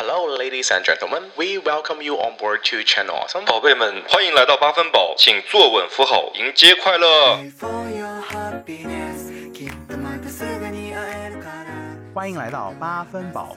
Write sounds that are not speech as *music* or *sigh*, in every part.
Hello, ladies and gentlemen. We welcome you on board to Channel Awesome. 宝贝们，欢迎来到八分饱，请坐稳扶好，迎接快乐。 for your happiness きっとまたすぐに会えるから欢迎来到八分饱，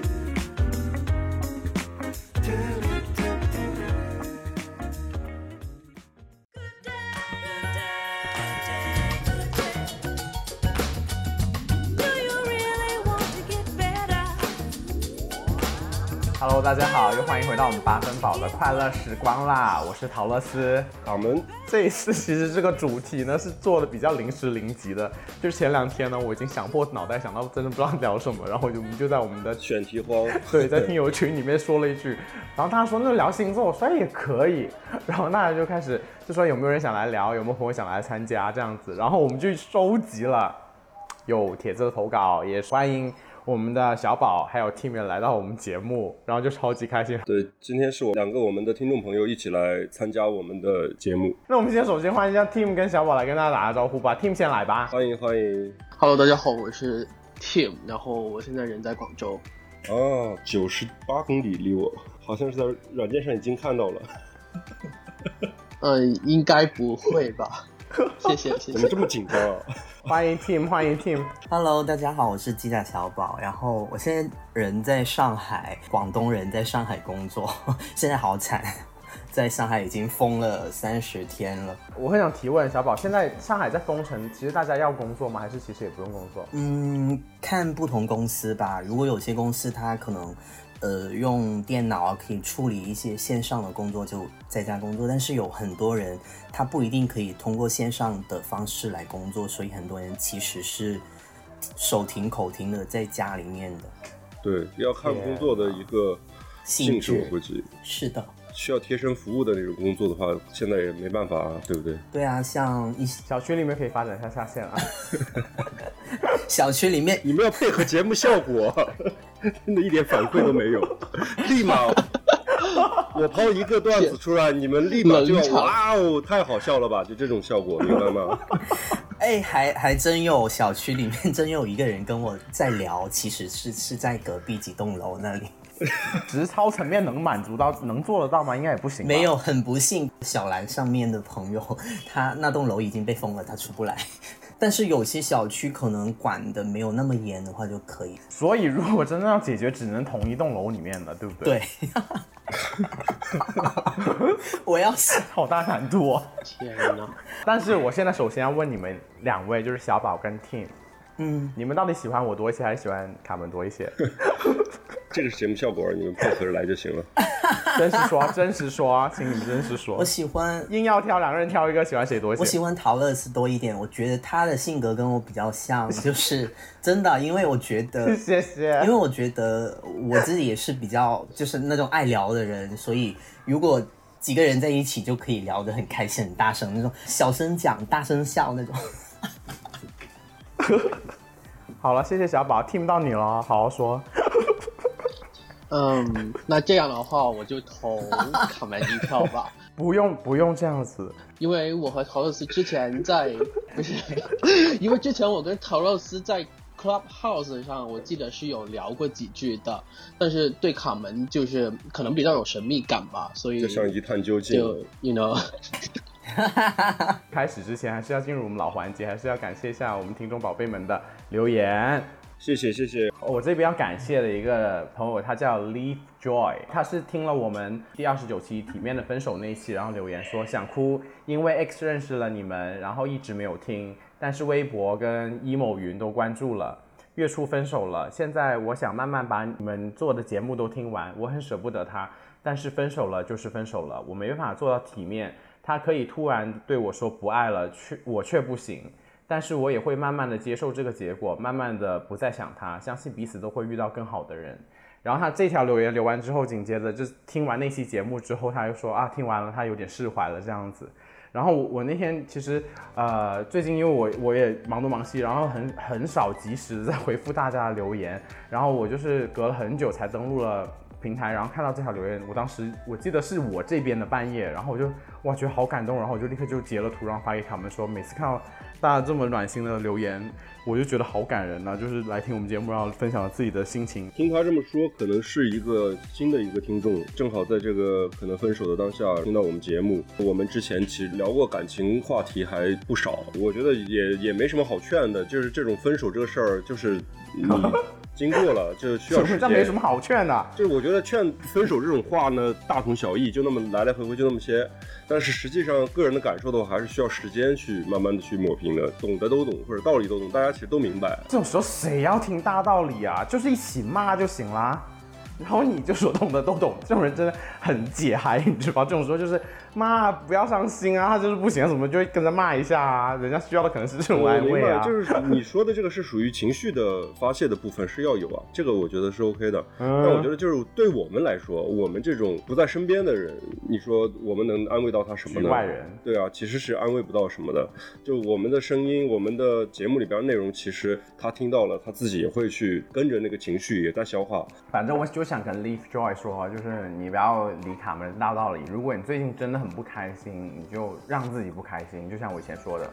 Hello，大家好，又欢迎回到我们八分饱的快乐时光啦！我是陶乐斯。我们，这一次其实这个主题呢是做的比较临时临急的，就是前两天呢我已经想破脑袋想到真的不知道聊什么，然后就我们就在我们的选题荒，对，在 *laughs* 听友群里面说了一句，然后大家说那聊星座，我说哎也可以，然后大家就开始就说有没有人想来聊，有没有朋友想来参加这样子，然后我们就收集了有帖子的投稿，也欢迎我们的小宝还有 team 来到我们节目，然后就超级开心。对，今天是我两个我们的听众朋友一起来参加我们的节目，那我们先首先欢迎一下 team 跟小宝来跟大家打个招呼吧，team 先来吧。欢迎欢迎。Hello，大家好，我是 Tim，然后我现在人在广州。啊，九十八公里离我，好像是在软件上已经看到了。嗯，应该不会吧？*laughs* 谢谢谢谢怎么这。么紧张啊？欢迎 team，欢迎 team。Hello，大家好，我是机甲小宝，然后我现在人在上海，广东人在上海工作，*laughs* 现在好惨，在上海已经封了三十天了。我很想提问小宝，现在上海在封城，其实大家要工作吗？还是其实也不用工作？嗯，看不同公司吧，如果有些公司它可能。呃，用电脑啊可以处理一些线上的工作，就在家工作。但是有很多人他不一定可以通过线上的方式来工作，所以很多人其实是手停口停的在家里面的。对，要看工作的一个性质，是的，需要贴身服务的那种工作的话，现在也没办法啊，对不对？对啊，像一小区里面可以发展一下下线啊。*laughs* 小区里面你们要配合节目效果，*laughs* 真的一点反馈都没有，立马我抛一个段子出来，你们立马就要哇哦，太好笑了吧？就这种效果，明白吗？*laughs* 哎，还还真有小区里面真有一个人跟我在聊，其实是是在隔壁几栋楼那里。*laughs* 实操层面能满足到，能做得到吗？应该也不行。没。有，很不幸，小兰上面的朋友，他那栋楼已经被封了，他出不来。*laughs* 但是有些小区可能管的没有那么严的话就可以。所以如果真的要解决，只能同一栋楼里面的，对不对？对。*laughs* 我要是好大难度哦。天哪！但是我现在首先要问你们两位，就是小宝跟 Tim，嗯，你们到底喜欢我多一些，还是喜欢卡门多一些？*laughs* 这个是节目效果，你们配合着来就行了。*laughs* 真实说，真实说，请你们真实说我。喜欢硬要挑两个人挑一个，喜欢谁多一些？我喜欢陶乐斯多一点，我觉得他的性格跟我比较像，*laughs* 就是真的，因为我觉得谢谢因为。我觉得我自己也是比较就是那种爱聊的人，所以如果几个人在一起就可以聊得很开心、很大声那种，小声讲、大声笑那种。*laughs* 好了，谢谢小宝，听不到你了，好好说。*laughs* 嗯，那这样的话，我就投卡门一票吧，*laughs* 不用不用这样子，因为我和陶乐斯之前在不是，因为之前我跟陶乐斯在 Clubhouse 上，我记得是有聊过几句的，但是对卡门就是可能比较有神秘感吧，所以就像一探究竟。就 you know。*laughs* 开始之前还是要进入我们老环节，还是要感谢一下我们听众宝贝们的留言。谢谢谢谢，我这边要感谢的一个朋友，他叫 Leaf Joy，他是听了我们第二十九期体面的分手那一期，然后留言说想哭，因为 X 认识了你们，然后一直没有听，但是微博跟 emo 云都关注了。月初分手了，现在我想慢慢把你们做的节目都听完，我很舍不得他，但是分手了就是分手了，我没办法做到体面。他可以突然对我说不爱了，却我却不行。但是我也会慢慢的接受这个结果，慢慢的不再想他，相信彼此都会遇到更好的人。然后他这条留言留完之后，紧接着就听完那期节目之后，他又说啊，听完了他有点释怀了这样子。然后我我那天其实呃最近因为我我也忙东忙西，然后很很少及时在回复大家的留言，然后我就是隔了很久才登录了平台，然后看到这条留言，我当时我记得是我这边的半夜，然后我就哇觉得好感动，然后我就立刻就截了图，然后发给他们说，每次看到大家这么暖心的留言，我就觉得好感人呐、就是来听我们节目，然后分享了自己的心情。听他这么说，可能是一个新的一个听众，正好在这个可能分手的当下听到我们节目。我们之前其实聊过感情话题还不少，我觉得也也没什么好劝的，就是这种分手这个事儿，就是你经过了 *laughs* 就需要时这间。没什么好劝的。就是我觉得劝分手这种话呢，大同小异，就那么来来回回就那么些。但是实际上个人的感受的话，还是需要时间去慢慢的去抹平的。懂的都懂，或者道理都懂，大家其实都明白。这种时候谁要听大道理啊？就是一起骂就行啦。然后你就说懂的都懂，这种人真的很解嗨，你知道吗？这种时候就是骂不要伤心啊，他就是不行什么就会跟着骂一下啊，人家需要的可能是这种安慰啊。就是你说的这个是属于情绪的发泄的部分是要有啊，*laughs* 这个我觉得是 OK 的。嗯但我觉得就是对我们来说，我们这种不在身边的人，你说我们能安慰到他什么呢？局外人对啊，其实是安慰不到什么的。就我们的声音，我们的节目里边内容，其实他听到了，他自己也会去跟着那个情绪也在消化。反正我就想跟 Leaf Joy 说，就是你不要理卡门大道理。如果你最近真的很不开心，你就让自己不开心，就像我以前说的，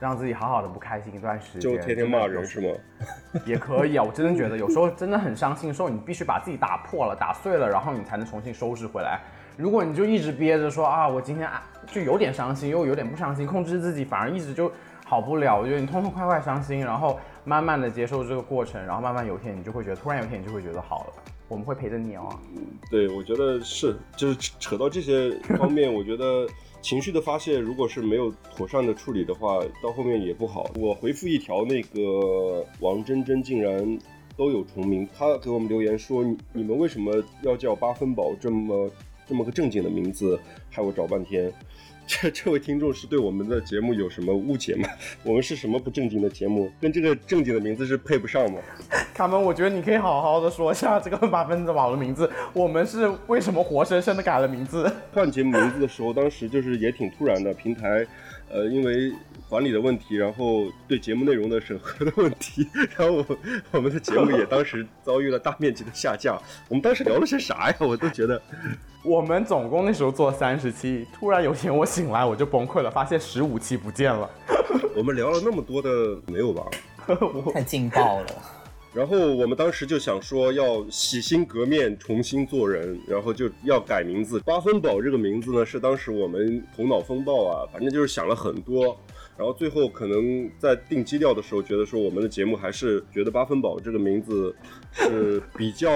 让自己好好的不开心一段时间。就天天骂人是吗？*laughs* 也可以啊，我真的觉得有时候真的很伤心的时候，你必须把自己打破了、打碎了，然后你才能重新收拾回来。如果你就一直憋着说啊，我今天啊就有点伤心，又有点不伤心，控制自己反而一直就好不了。我觉得你痛痛快快伤心，然后慢慢的接受这个过程，然后慢慢有一天你就会觉得，突然有一天你就会觉得好了。我们会陪着你哦。嗯对，我觉得是，就是扯到这些方面，我觉得情绪的发泄，如果是没有妥善的处理的话，到后面也不好。我回复一条那个王真真竟然都有重名，他给我们留言说，你你们为什么要叫八分饱这么这么个正经的名字，害我找半天。*laughs* 这这位听众是对我们的节目有什么误解吗？*laughs* 我们是什么不正经的节目？跟这个正经的名字是配不上吗？*laughs* 卡门，我觉得你可以好好的说一下这个八分饱的名字，我们是为什么活生生的改了名字？换节目名字的时候，当时就是也挺突然的，平台，呃，因为管理的问题，然后对节目内容的审核的问题，*laughs* 然后我我们的节目也当时遭遇了大面积的下架。我们当时聊了些啥呀？我都觉得，*laughs* 我们总共那时候做三十期，突然有一天我醒来我就崩溃了，发现十五期不见了。*laughs* 我们聊了那么多的，没有吧？太劲爆了。然后我们当时就想说要洗心革面，重新做人，然后就要改名字。八分饱这个名字呢，是当时我们头脑风暴啊，反正就是想了很多。然后最后可能在定基调的时候，觉得说我们的节目还是觉得八分饱这个名字是比较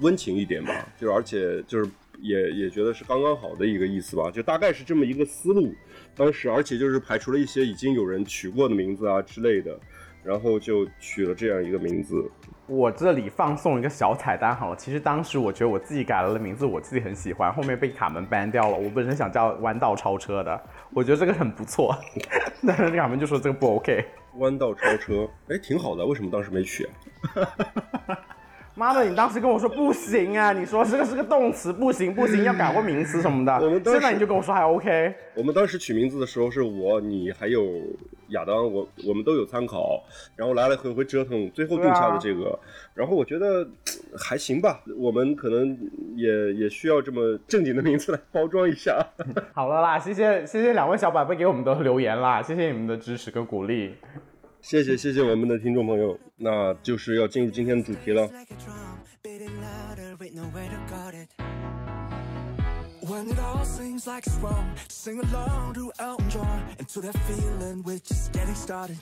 温情一点吧，就而且就是也也觉得是刚刚好的一个意思吧，就大概是这么一个思路。当时而且就是排除了一些已经有人取过的名字啊之类的，然后就取了这样一个名字。我这里放送一个小彩蛋好了，其实当时我觉得我自己改了的名字，我自己很喜欢，后面被卡门 ban 掉了。我本身想叫弯道超车的，我觉得这个很不错，*laughs* 但是卡门就说这个不 OK。弯道超车，哎，挺好的，为什么当时没取啊？*laughs* 妈的，你当时跟我说不行啊，*laughs* 你说这个是个动词，不行不行，要改过名词什么的。我们现在你就跟我说还 OK。我们当时取名字的时候，是我、你还有亚当，我我们都有参考，然后来来回回折腾，最后定下的这个。然后我觉得还行吧，我们可能也也需要这么正经的名字来包装一下。*laughs* 好了啦，谢谢谢谢两位小宝贝给我们的留言啦，谢谢你们的支持跟鼓励。谢谢谢谢我们的听众朋友，那就是要进入今天的主题了。like a drum, beating louder with nowhere to guard it. When it all seems like it's wrong, sing along to Elton John and to that feeling we're just getting started.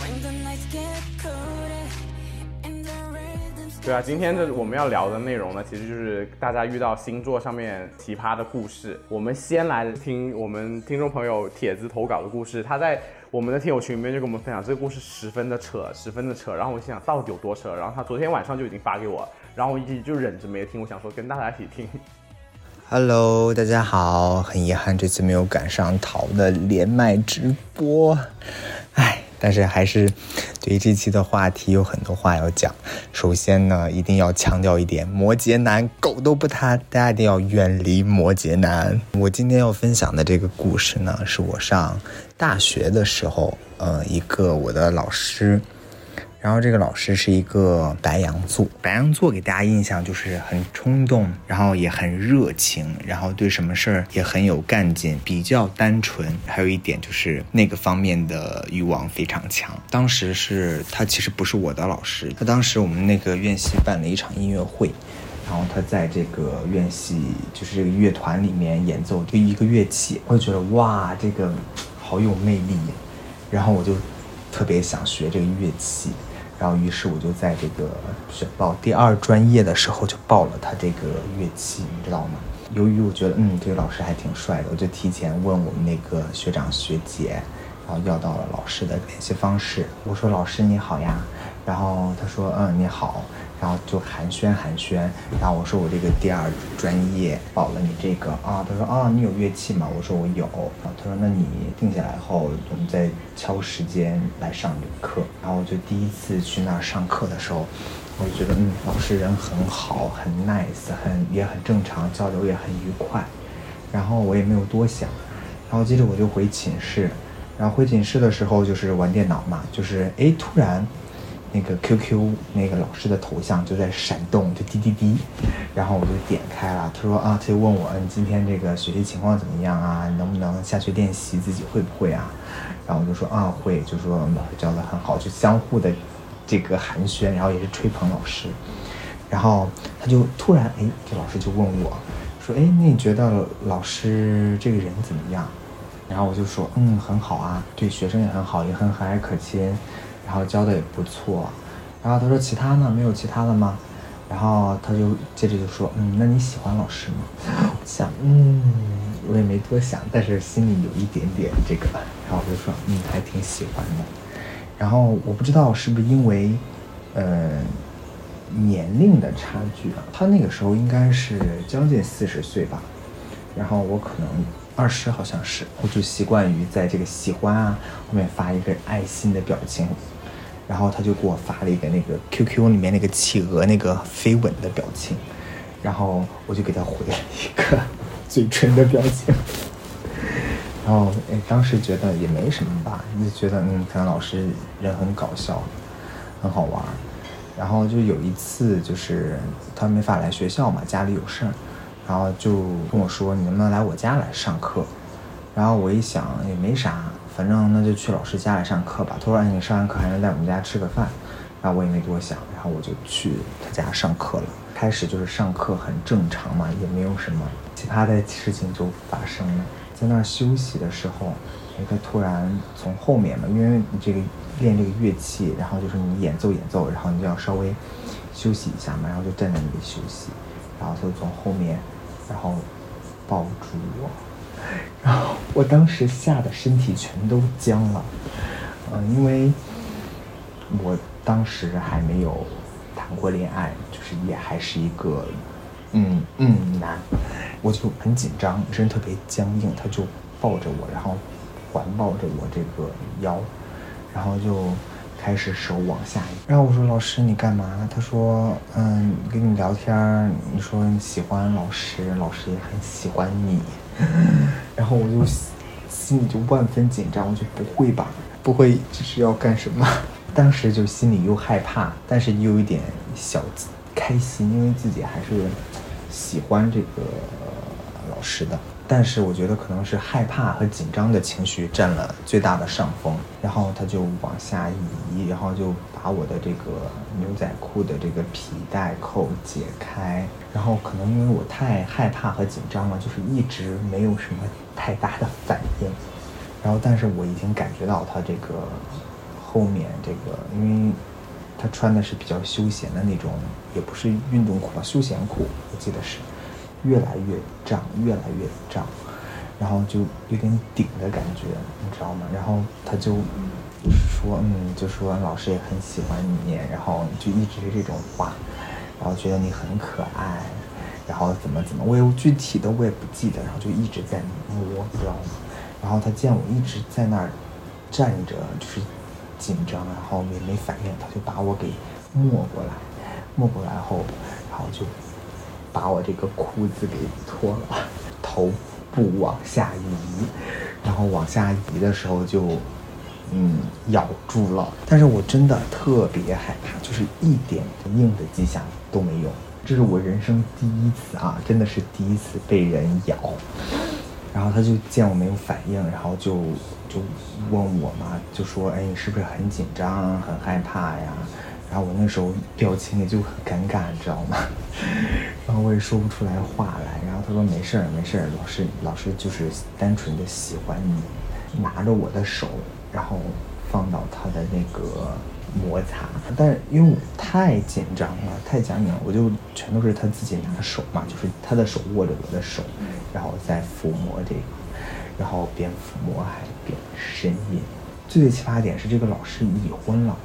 When the nights get colder and the rhythms 对啊，今天这我们要聊的内容呢，其实就是大家遇到星座上面奇葩的故事。我们先来听我们听众朋友帖子投稿的故事，他在我们的听友群里面就跟我们分享这个故事十分的扯，十分的扯。然后我心想到底有多扯？然后他昨天晚上就已经发给我，然后我一直就忍着没听，我想说跟大家一起听。Hello，大家好，很遗憾这次没有赶上桃的连麦直播，哎，但是还是对于这期的话题有很多话要讲。首先呢，一定要强调一点，摩羯男狗都不踏，大家一定要远离摩羯男。我今天要分享的这个故事呢，是我上大学的时候，呃，一个我的老师。然后这个老师是一个白羊座，白羊座给大家印象就是很冲动，然后也很热情，然后对什么事儿也很有干劲，比较单纯。还有一点就是那个方面的欲望非常强。当时是他其实不是我的老师，他当时我们那个院系办了一场音乐会，然后他在这个院系就是这个乐团里面演奏就一个乐器，我就觉得哇，这个好有魅力，然后我就特别想学这个乐器。然后，于是我就在这个选报第二专业的时候就报了他这个乐器，你知道吗？由于我觉得，嗯，这个老师还挺帅的，我就提前问我们那个学长学姐，然后要到了老师的联系方式。我说：“老师你好呀。”然后他说：“嗯，你好。”然后就寒暄寒暄。然后我说：“我这个第二专业报了你这个啊。”他说：“啊，你有乐器吗？”我说：“我有。”，他说：“那你定下来后，我们再敲时间来上你的课。”然后我就第一次去那儿上课的时候，我就觉得，嗯，老师人很好，很 nice，很也很正常，交流也很愉快。然后我也没有多想，然后接着我就回寝室，然后回寝室的时候就是玩电脑嘛，就是哎突然。那个 QQ 那个老师的头像就在闪动，就滴滴滴，然后我就点开了。他说啊，他就问我，你今天这个学习情况怎么样啊？能不能下去练习？自己会不会啊？然后我就说啊会，就说老师教的很好，就相互的这个寒暄，然后也是吹捧老师。然后他就突然哎，这老师就问我，说哎，那你觉得老师这个人怎么样？然后我就说嗯很好啊，对学生也很好，也很和蔼可亲。然后教的也不错，然后他说其他呢没有其他的吗？然后他就接着就说，嗯，那你喜欢老师吗？想，嗯，我也没多想，但是心里有一点点这个，然后我就说，嗯，还挺喜欢的。然后我不知道是不是因为，呃，年龄的差距啊，他那个时候应该是将近四十岁吧，然后我可能。二十好像是，我就习惯于在这个喜欢啊后面发一个爱心的表情，然后他就给我发了一个那个 QQ 里面那个企鹅那个飞吻的表情，然后我就给他回了一个嘴唇的表情，然后哎当时觉得也没什么吧，就觉得嗯可能老师人很搞笑，很好玩，然后就有一次就是他没法来学校嘛，家里有事儿。然后就跟我说：“你能不能来我家来上课？”然后我一想也没啥，反正那就去老师家里上课吧。他说：“你上完课还能在我们家吃个饭。”然后我也没多想，然后我就去他家上课了。开始就是上课很正常嘛，也没有什么奇葩的事情就发生了。在那儿休息的时候，哎，他突然从后面嘛，因为你这个练这个乐器，然后就是你演奏演奏，然后你就要稍微休息一下嘛，然后就站在那里休息，然后他就从后面。然后抱住我，然后我当时吓得身体全都僵了，嗯，因为我当时还没有谈过恋爱，就是也还是一个嗯嗯男，我就很紧张，身特别僵硬，他就抱着我，然后环抱着我这个腰，然后就。开始手往下，然后我说老师你干嘛？他说嗯跟你聊天，你说你喜欢老师，老师也很喜欢你，*laughs* 然后我就心里就万分紧张，我就不会吧，不会这是要干什么？当时就心里又害怕，但是又有一点小开心，因为自己还是喜欢这个老师的。但是我觉得可能是害怕和紧张的情绪占了最大的上风，然后他就往下移，然后就把我的这个牛仔裤的这个皮带扣解开，然后可能因为我太害怕和紧张了，就是一直没有什么太大的反应，*laughs* 然后但是我已经感觉到他这个后面这个，因为他穿的是比较休闲的那种，也不是运动裤吧，休闲裤，我记得是。越来越胀，越来越胀，然后就有点顶的感觉，你知道吗？然后他就说，嗯，就说老师也很喜欢你，然后就一直是这种话，然后觉得你很可爱，然后怎么怎么，我有具体的我也不记得，然后就一直在摸，知道吗？然后他见我一直在那儿站着，就是紧张，然后也没反应，他就把我给没过来，没过来后，然后就把我这个裤子给脱了，头部往下移，然后往下移的时候就嗯咬住了，但是我真的特别害怕，就是一点硬的迹象都没有。这是我人生第一次啊，真的是第一次被人咬。然后他就见我没有反应，然后就就问我嘛，就说：“哎，你是不是很紧张、很害怕呀？”然后我那时候表情也就很尴尬，你知道吗？然后我也说不出来话来。然后他说：“没事儿，没事儿，老师老师就是单纯的喜欢你。”拿着我的手，然后放到他的那个摩擦，但是因为我太紧张了，太僵硬了，我就全都是他自己拿手嘛，就是他的手握着我的手，然后再抚摸这个，然后边抚摸还边呻吟。最最奇葩的点是，这个老师已婚了，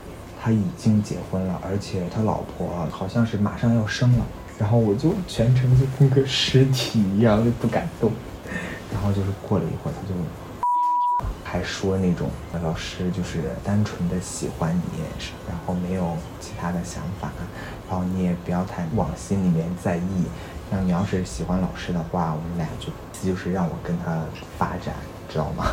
他已经结婚了，而且他老婆好像是马上要生了，然后我就全程就跟个尸体一样，就不敢动。然后就是过了一会儿，他就还说那种老师就是单纯的喜欢你，然后没有其他的想法，然后你也不要太往心里面在意。那你要是喜欢老师的话，我们俩就就是让我跟他发展，知道吗？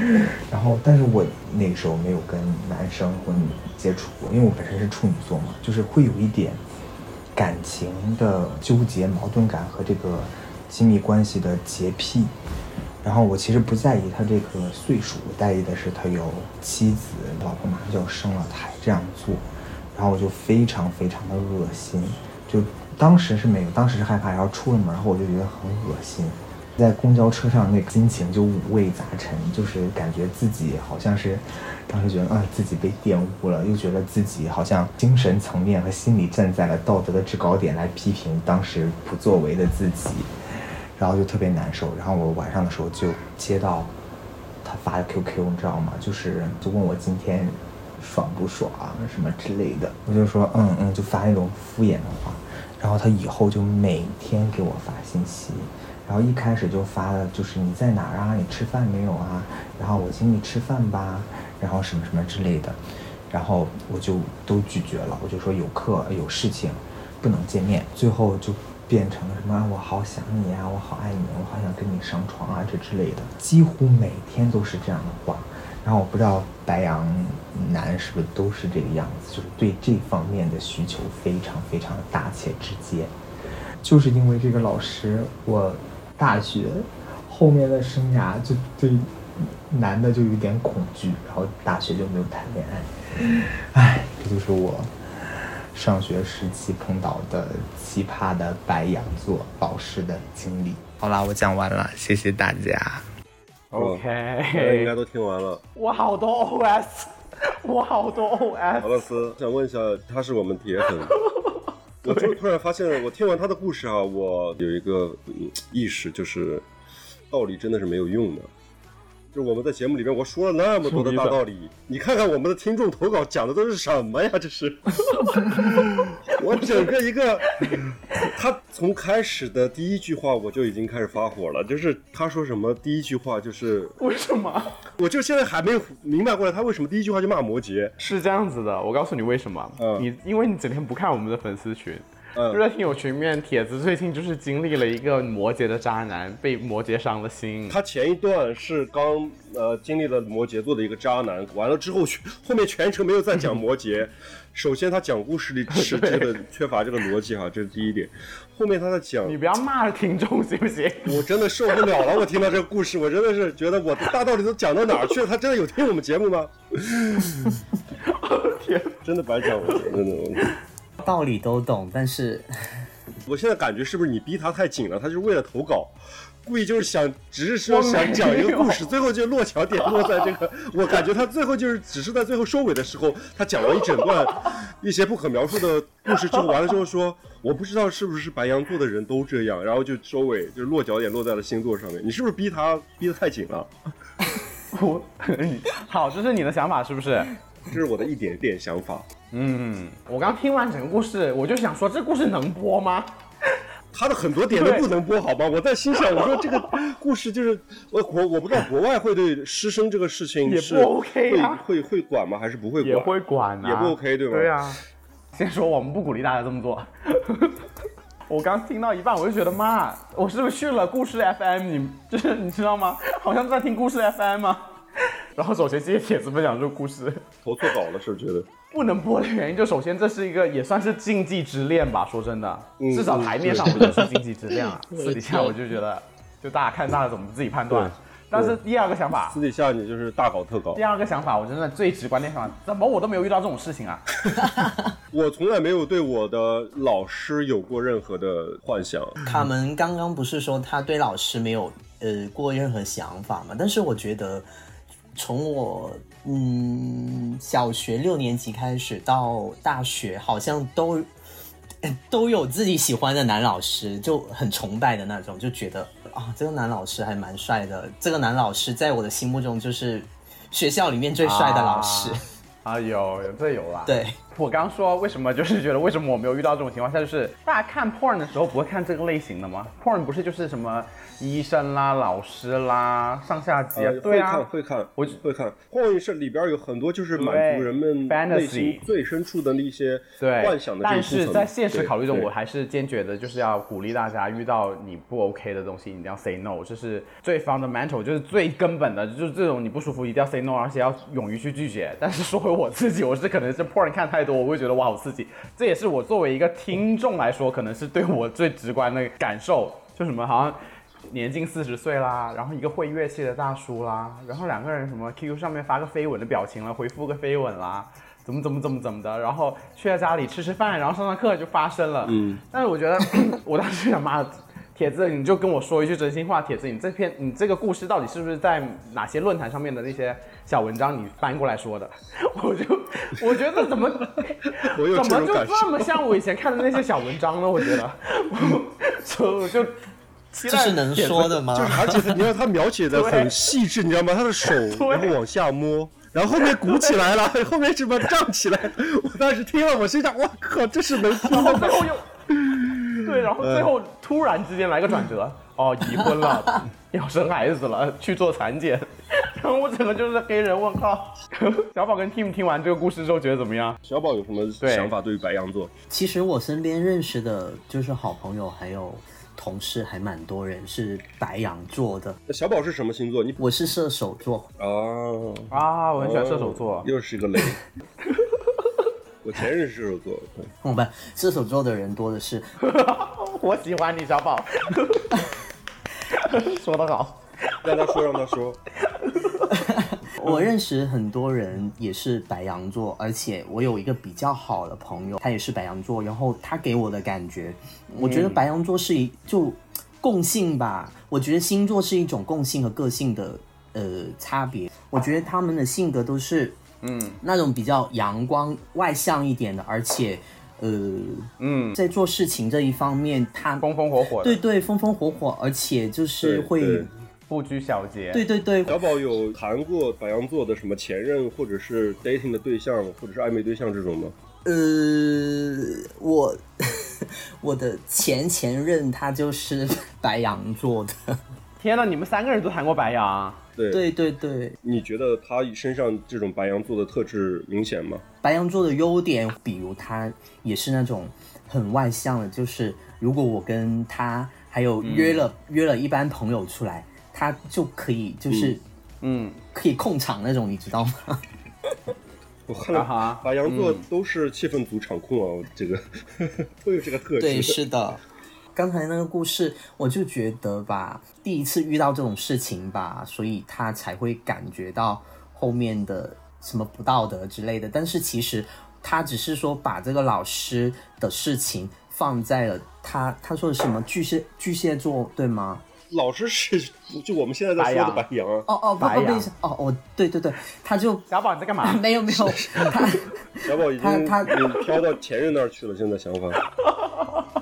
*laughs* 然后，但是我那个时候没有跟男生或女接触过，因为我本身是处女座嘛，就是会有一点感情的纠结、矛盾感和这个亲密关系的洁癖。然后我其实不在意他这个岁数，我在意的是他有妻子，老婆马上就要生了，他还这样做，然后我就非常非常的恶心，就当时是没有，当时是害怕，然后出了门后我就觉得很恶心，在公交车上那个心情就五味杂陈，就是感觉自己好像是，当时觉得啊自己被玷污了，又觉得自己好像精神层面和心理站在了道德的制高点来批评当时不作为的自己。然后就特别难受。然后我晚上的时候就接到他发的 QQ，你知道吗？就是就问我今天爽不爽什么之类的。我就说嗯嗯，就发那种敷衍的话。然后他以后就每天给我发信息，然后一开始就发的就是你在哪儿啊？你吃饭没有啊？然后我请你吃饭吧，然后什么什么之类的。然后我就都拒绝了，我就说有课有事情，不能见面。最后就。变成了什么？我好想你啊！我好爱你，我好想跟你上床啊！这之类的，几乎每天都是这样的话。然后我不知道白羊男是不是都是这个样子，就是对这方面的需求非常非常的大且直接。就是因为这个老师，我大学后面的生涯就对男的就有点恐惧，然后大学就没有谈恋爱。唉，这就是我。上学时期碰到的奇葩的白羊座老师的经历。好啦，我讲完了，谢谢大家。OK，应该都听完了。我好多 OS，*laughs* 我好多 OS。俄罗斯想问一下，他是我们铁粉。*laughs* 我就突然发现，我听完他的故事啊，我有一个、嗯、意识，就是道理真的是没有用的。就是我们在节目里面我说了那么多的大道理，你看看我们的听众投稿讲的都是什么呀？这是 *laughs* 我整个一个，他从开始的第一句话我就已经开始发火了，就是他说什么第一句话就是为什么？我就现在还没有明白过来，他为什么第一句话就骂摩羯？是这样子的，我告诉你为什么。嗯你因为你整天不看我们的粉丝群。嗯就在听友群里面，帖子最近就是经历了一个摩羯的渣男被摩羯伤了心。他前一段是刚呃经历了摩羯座的一个渣男，完了之后后面全程没有再讲摩羯。*laughs* 首先他讲故事里是这个缺乏这个逻辑哈，这是第一点。后面他在讲，你不要骂听众行不行？我真的受不了了，我听到这个故事，我真的是觉得我大道理都讲到哪儿去了？他真的有听我们节目吗？*laughs* 天，真的白讲，了真的。我道理都懂，但是我现在感觉是不是你逼他太紧了？他就是为了投稿，故意就是想，只是说想讲一个故事，*laughs* 最后就落脚点落在这个。我感觉他最后就是只是在最后收尾的时候，他讲了一整段一些不可描述的故事之后，完了之后说，我不知道是不是白羊座的人都这样，然后就收尾，就是落脚点落在了星座上面。你是不是逼他逼得太紧了？*laughs* 我 *laughs* 好，这是你的想法是不是？这是我的一点点想法。嗯，我刚听完整个故事，我就想说，这故事能播吗？*laughs* 他的很多点都不能播，好吧？我在心想，我说这个故事就是我我我不知道国外会对师生这个事情也不 OK 会啊会会管吗？还是不会管？也会管啊，也不 OK 对吧？对啊，先说我们不鼓励大家这么做。*laughs* 我刚听到一半，我就觉得妈，我是不是去了故事 FM？你就是你知道吗？好像在听故事 FM 吗？然后首先这些帖子分享这个故事 *laughs* 投错稿了，是不是觉得？不能播的原因，就首先这是一个也算是禁忌之恋吧。说真的，嗯至少台面上 *laughs* 不就是禁忌之恋啊，私底下我就觉得，就大家看大家怎么自己判断。但是第二个想法，私底下你就是大搞特搞第。二个想法，我真的最直观的想法，怎么我都没有遇到这种事情啊？*laughs* 我从来没有对我的老师有过任何的幻想。卡门刚刚不是说他对老师没有呃过任何想法吗？但是我觉得从我嗯小学六年级开始到大学，好像都呃都有自己喜欢的男老师，就很崇拜的那种，就觉得啊这个男老师还蛮帅的。这个男老师在我的心目中就是学校里面最帅的老师。啊，有有这有啦。*laughs* 对，我刚说为什么就是觉得为什么我没有遇到这种情况下，就是大家看 porn 的时候不会看这个类型的吗？porn 不是就是什么医生啦、老师啦、上下级啊呃，对啊会看，会看，我会看。幻是里边有很多就是满足人们对内心最深处的那些对，幻想的但。是在现实考虑中，我还是坚决的，就是要鼓励大家遇到你不 OK 的东西，你一定要 say no，这是最 fundamental，就是最根本的，就是这种你不舒服一定要 say no，而且要勇于去拒绝。但是说回我自己，我是可能是 porn 看太多，我会觉得哇好刺激，这也是我作为一个听众来说，可能是对我最直观的感受，就什么好像。年近四十岁啦，然后一个会乐器的大叔啦，然后两个人什么 QQ 上面发个飞吻的表情了，回复个飞吻啦，怎么怎么怎么怎么的，然后去他家里吃吃饭，然后上上课就发生了。嗯，但是我觉得 *coughs* 我当时想，妈的，铁子你就跟我说一句真心话，铁子你这篇你这个故事到底是不是在哪些论坛上面的那些小文章你翻过来说的？*laughs* 我就我觉得怎么 *laughs* 怎么就这么像我以前看的那些小文章呢？我觉得，*laughs* 所以我就这是能说的吗？就是而且他你看他描写的很细致，你知道吗？他的手然后往下摸。然后后面鼓起来了，后面什么胀起来，我当时听了，我心想，我靠，这是能听然后的吗最？后又，对，然后最后突然之间来个转折，*laughs* 哦，已婚了，*laughs* 要生孩子了，去做产检，然 *laughs* 后我整个就是黑人问号。小宝跟 Tim 听完这个故事之后觉得怎么样？小宝有什么想法对于白羊座？其实我身边认识的，就是好朋友还有同事，还蛮多人是白羊座的。小宝是什么星座？你我是射手座，哦，啊，我很喜欢射手座哦，又是一个雷。我前任是射手座，对 *laughs* 我们射手座的人多的是。*laughs* 我喜欢你，小宝。*laughs* 说得好，让他说，让他说。我认识很多人也是白羊座，而且我有一个比较好的朋友，他也是白羊座，然后他给我的感觉，我觉得白羊座是一就共性吧。我觉得星座是一种共性和个性的呃差别。我觉得他们的性格都是嗯那种比较阳光外向一点的，而且呃嗯，在做事情这一方面，他风风火火，对对风风火火，而且就是会不拘小节。对对对小宝有谈过白羊座的什么前任，或者是 dating 的对象，或者是暧昧对象这种吗？呃，我 *laughs* 我的前前任他就是白羊座的，天呐，你们三个人都谈过白羊？对，对对对，你觉得他身上这种白羊座的特质明显吗？白羊座的优点，比如他也是那种很外向的，就是如果我跟他还有约了、约了一班朋友出来，他就可以就是嗯，可以控场那种，你知道吗？*laughs* 我看了白羊座嗯都是气氛组场控啊，这个 *laughs* 都有这个特质。对，是的。刚才那个故事，我就觉得吧，第一次遇到这种事情吧，所以他才会感觉到后面的什么不道德之类的。但是其实他只是说把这个老师的事情放在了他他说的什么巨蟹巨蟹座对吗？老师是就我们现在在说的白羊啊，哦哦，白羊哦哦，对对对，他就小宝你在干嘛？*laughs* 没有没有 *laughs* 他小宝已经他他嗯飘到前任那儿去了，现在想法。*laughs*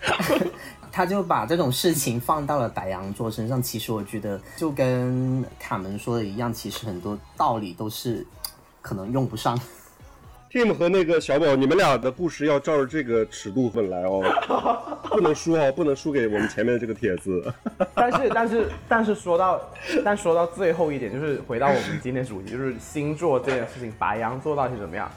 *laughs* 他就把这种事情放到了白羊座身上。其实我觉得，就跟卡门说的一样，其实很多道理都是可能用不上。Tim 和那个小宝，你们俩的故事要照着这个尺度分来哦，*laughs* 不能输哦，不能输给我们前面的这个帖子。*laughs* 但是但是但是说到，但说到最后一点，就是回到我们今天主题，就是星座这件事情，白羊座到底是怎么样？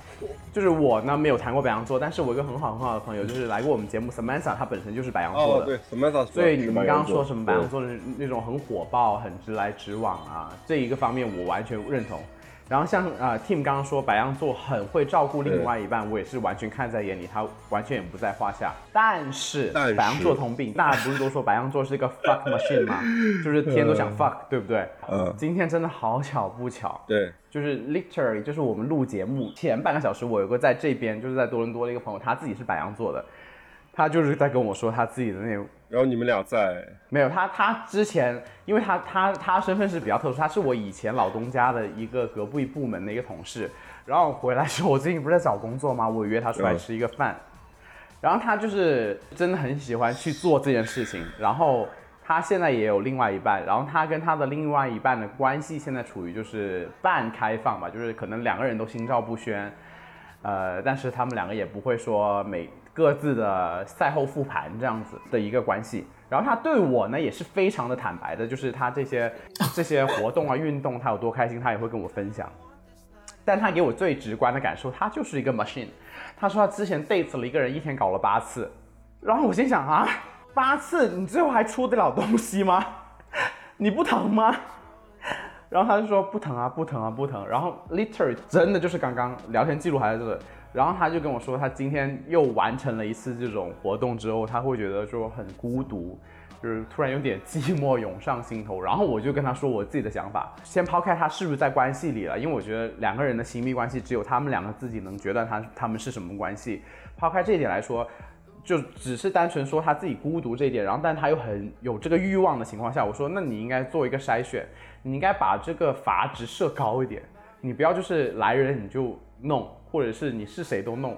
就是我呢没有谈过白羊座，但是我一个很好很好的朋友，就是来过我们节目 *laughs* Samantha，她本身就是白羊座的。哦，对，Samantha，所以你们刚刚说什么白羊座的那种很火爆、很直来直往啊，这一个方面我完全认同。然后像啊、呃 Tim 刚刚说白羊座很会照顾另外一半，我也是完全看在眼里，他完全也不在话下。但是但是白羊座通病，大家不是都 *laughs* 说白羊座是一个 fuck machine 吗？就是天天都想 fuck，对不对？嗯今天真的好巧不巧，对，就是 literally 就是我们录节目前半个小时，我有个在这边就是在多伦多的一个朋友，他自己是白羊座的，他就是在跟我说他自己的那种然后你们俩在，没有他，他之前，因为他他他身份是比较特殊，他是我以前老东家的一个隔壁部门的一个同事。然后回来之后，我最近不是在找工作吗？我约他出来嗯吃一个饭，然后他就是真的很喜欢去做这件事情。然后他现在也有另外一半，然后他跟他的另外一半的关系现在处于就是半开放吧，就是可能两个人都心照不宣，呃，但是他们两个也不会说每各自的赛后复盘这样子的一个关系。然后他对我呢也是非常的坦白的，就是他这些 *laughs* 这些活动啊、运动，他有多开心，他也会跟我分享。但他给我最直观的感受，他就是一个 machine。他说他之前 date 了一个人，一天搞了八次，然后我心想啊，八次你最后还出得了东西吗？*laughs* 你不疼吗？然后他就说不疼啊，不疼啊，不疼。然后 literally 真的就是刚刚聊天记录还在这里，然后他就跟我说，他今天又完成了一次这种活动之后，他会觉得说很孤独，就是突然有点寂寞涌上心头。然后我就跟他说我自己的想法，先抛开他是不是在关系里了，因为我觉得两个人的亲密关系只有他们两个自己能决断他他们是什么关系。抛开这一点来说，就只是单纯说他自己孤独这一点，然后但他又很有这个欲望的情况下，我说那你应该做一个筛选，你应该把这个阀值设高一点，你不要就是来人你就弄，或者是你是谁都弄，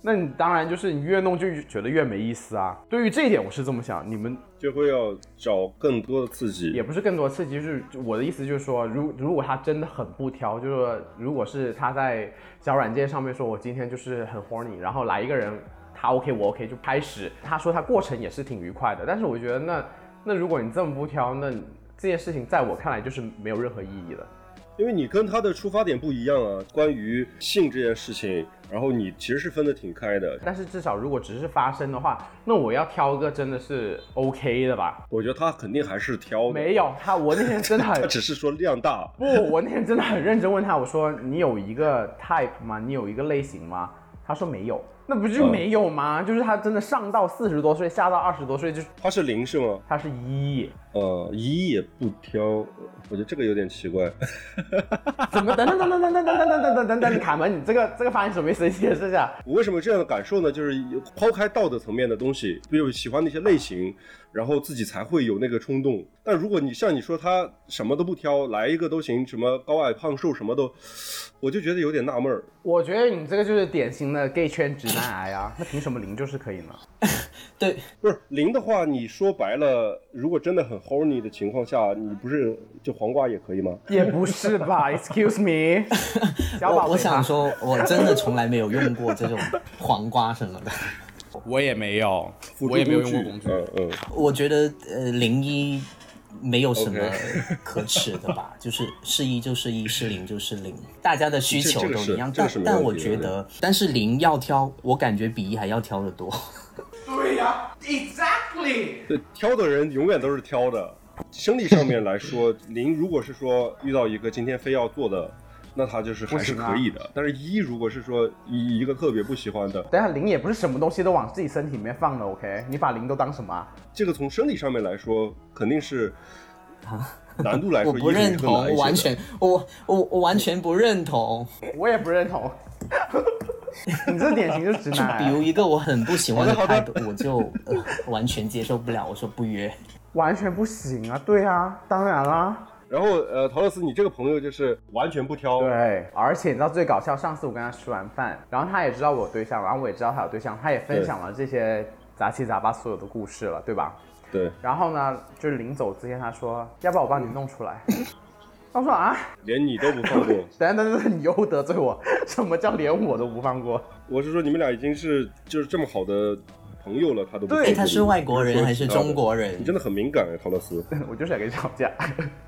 那你当然就是你越弄就觉得越没意思啊。对于这一点我是这么想，你们就会要找更多的刺激。也不是更多刺激，就是我的意思就是说，如如果他真的很不挑，就是说如果是他在小软件上面说我今天就是很 horny，然后来一个人，他 OK 我 OK 就开始，他说他过程也是挺愉快的，但是我觉得那那如果你这么不挑，那这件事情在我看来就是没有任何意义的。因为你跟他的出发点不一样啊，关于性这件事情，然后你其实是分得挺开的。但是至少如果只是发生的话，那我要挑个真的是 OK 的吧？我觉得他肯定还是挑，没有他，我那天真的很 *laughs* 他只是说量大。*laughs* 不，我那天真的很认真问他，我说你有一个 type 吗？你有一个类型吗？他说没有，那不就没有吗？就是他真的上到四十多岁，下到二十多岁，就是他是零是吗？他是一，呃，一也不挑，我觉得这个有点奇怪。*laughs* 怎么等等等等等等等等等等等等，卡门，你这个这个发音什么意思？你解释一下。*laughs* 我为什么这样的感受呢？就是抛开道德层面的东西，比如喜欢那些类型，然后自己才会有那个冲动。但如果你像你说他什么都不挑，来一个都行，什么高矮胖瘦什么都，我就觉得有点纳闷儿。我觉得你这个就是典型的 gay 圈直男癌啊，那凭什么零就是可以呢？*laughs* 对，不是零的话，你说白了，如果真的很 horny 的情况下，你不是就黄瓜也可以吗？也不是吧？*laughs* Excuse me，*laughs* 小宝我我想，说，我真的从来没有用过这种黄瓜什么的。我也没有，我也没有用过工具。嗯嗯，我觉得呃零一没有什么可耻的吧 *laughs* 就是是一就是一，是零就是零，大家的需求都一样。但但我觉得，但是零要挑，我感觉比一还要挑得多。*laughs* 对呀、e x a c t l y 对，挑的人永远都是挑的。生理上面来说，零如果是说遇到一个今天非要做的，那他就是还是可以的。但是一如果是说一一个特别不喜欢的，等一下零也不是什么东西都往自己身体里面放的，OK？你把零都当什么啊？这个从生理上面来说，肯定是难度来说，*laughs* 我不认同，我完全，我我我完全不认同。我也不认同。*laughs* 你这典型就是直 *laughs* 就男癌，比如一个我很不喜欢的态度我就呃完全接受不了，我说不约。完全不行啊！对啊，当然啦。然后呃，陶乐斯，你这个朋友就是完全不挑，对，而且你知道最搞笑，上次我跟他吃完饭，然后他也知道我有对象，然后我也知道他有对象，他也分享了这些杂七杂八所有的故事了，对吧？对然后呢，就是临走之前他说，要不要我帮你弄出来？他说啊，连你都不放过。*laughs* 等等等等，你又得罪我，什么叫连我都不放过？我是说你们俩已经是就是这么好的朋友了，他都不对他是外国人还是中国人你真的很敏感哎，陶乐斯。*laughs* 我就是想跟你吵架。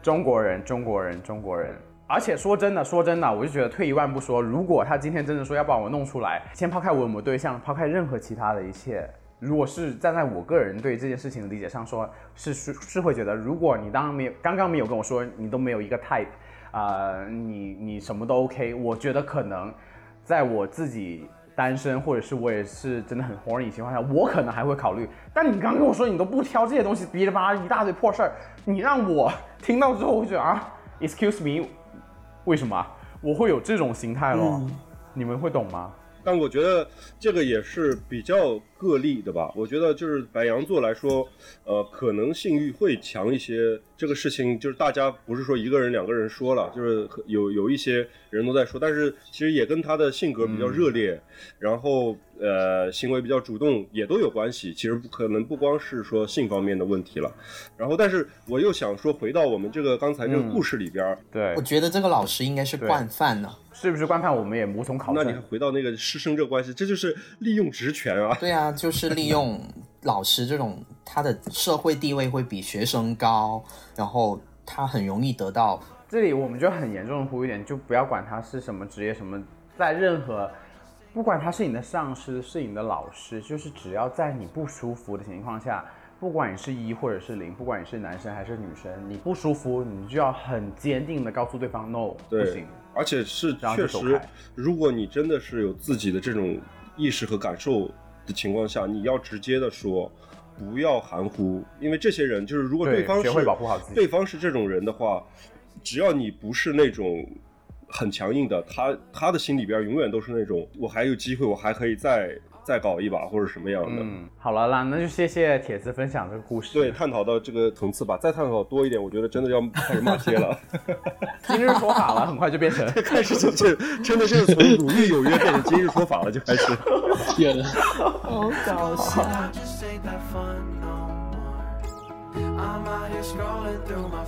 中国人，中国人，中国人。而且说真的，说真的，我就觉得退一万步说，如果他今天真的说要把我弄出来，先抛开我有没有对象，抛开任何其他的一切，如果是站在我个人对这件事情的理解上说，是是是会觉得，如果你当然没有刚刚没有跟我说你都没有一个 type，啊、你你什么都 OK，我觉得可能在我自己单身，或者是我也是真的很 horny 情况下，我可能还会考虑。但你刚跟我说你都不挑这些东西，哔哩吧啦一大堆破事儿，你让我听到之后，我会觉得啊，excuse me，为什么啊我会有这种心态咯？你们会懂吗？但我觉得这个也是比较个例的吧。我觉得就是白羊座来说，呃，可能性欲会强一些。这个事情就是大家不是说一个人、两个人说了，就是有有一些人都在说，但是其实也跟他的性格比较热烈，然后呃行为比较主动也都有关系。其实不可能不光是说性方面的问题了。然后，但是我又想说，回到我们这个刚才这个故事里边儿，对我，觉得这个老师应该是惯犯呢。是不是官判我们也无从考证那你还。回到那个师生这个关系，这就是利用职权啊。对啊，就是利用老师这种他的社会地位会比学生高，然后他很容易得到这里我们就很严重的呼吁一点，就不要管他是什么职业，什么在任何，不管他是你的上司，是你的老师，就是只要在你不舒服的情况下，不管你是一或者是零，不管你是男生还是女生，你不舒服，你就要很坚定的告诉对方 no 不行。，而且是确实，如果你真的是有自己的这种意识和感受的情况下，你要直接的说，不要含糊，因为这些人就是如果对方是对方是这种人的话，只要你不是那种。很强硬的，他他的心里边永远都是那种，我还有机会，我还可以再再搞一把或者什么样的。嗯，好了啦，那就谢谢铁子分享这个故事。对，，探讨到这个层次吧，再探讨多一点，我觉得真的要开始骂街了。*laughs* 今日说法了，*laughs* 很快就变成开始就就真的是从鲁豫有约变成今日说法了，就开始。天呐，好搞笑。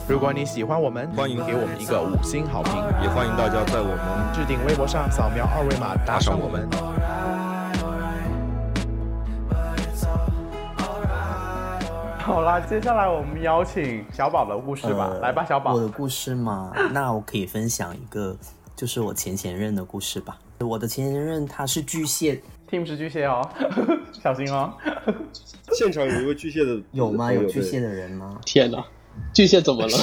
如果你喜欢我们，欢迎给我们一个五星好评，也欢迎大家在我们置顶微博上扫描二维码打赏我们。好啦，接下来我们邀请小宝的故事吧，呃来吧，小宝我。的故事嘛，*laughs* 那我可以分享一个，就是我前前任的故事吧。我的前前任他是巨蟹，Team 是巨蟹哦，*laughs* 小心哦。*laughs* 现场有一位巨蟹的有吗？有巨蟹的人吗？天呐，巨蟹怎么了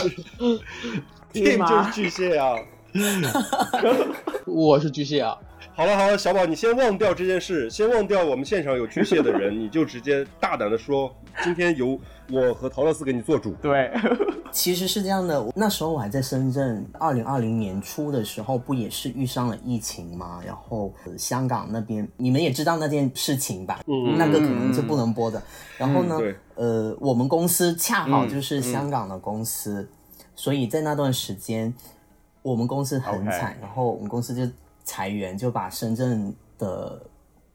？，Team 就是巨蟹啊。我是巨蟹啊，好了好了，小宝，你先忘掉这件事，先忘掉我们现场有巨蟹的人，你就直接大胆的说，今天由我和陶乐斯给你做主。*laughs* 对，其实是这样的，那时候我还在深圳，二零二零年初的时候，不也是遇上了疫情吗？然后、呃香港那边你们也知道那件事情吧？嗯那个可能是不能播的。然后呢，对呃，我们公司恰好嗯就是香港的公司，所以在那段时间，我们公司很惨然后我们公司就裁员，就把深圳的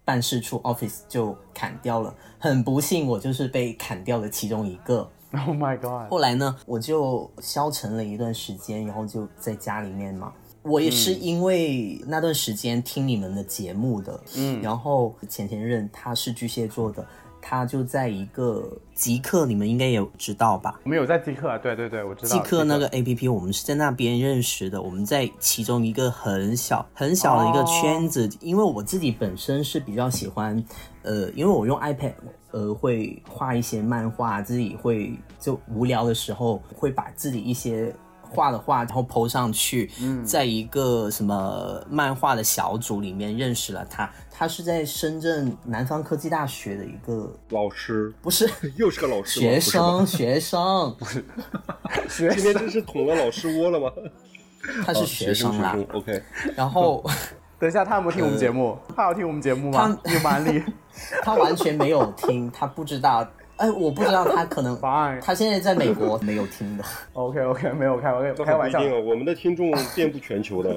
办事处 office 就砍掉了。很不幸，我就是被砍掉的其中一个。Oh my god！后来呢，我就消沉了一段时间，然后就在家里面嘛。我也是因为那段时间听你们的节目的，嗯，然后前前任他是巨蟹座的，他就在一个极客，你们应该也有知道吧？我们有在极客啊，对对对，我知道。极客那个 A P P，我们是在那边认识的。我们在其中一个很小很小的一个圈子，因为我自己本身是比较喜欢，呃，因为我用 iPad，呃，会画一些漫画，自己会就无聊的时候会把自己一些。画的画，然后 PO 上去，在一个什么漫画的小组里面认识了他。他是在深圳南方科技大学的一个，老师不是 *laughs* 又是个老师吗，学不是吧生，学生，学今天真是捅了老师窝了吗？他是哦学生啦。学生 OK，然后 *laughs* 等一下，他有没有听我们节目？*laughs* 他有听我们节目吗？呃他有蛮力。他完全没有听，他不知道。哎，我不知道他可能 *laughs* 他现在在美国 *laughs* 没有听的。OK OK，*laughs* 没有开玩笑开玩笑我们的听众遍布全球的。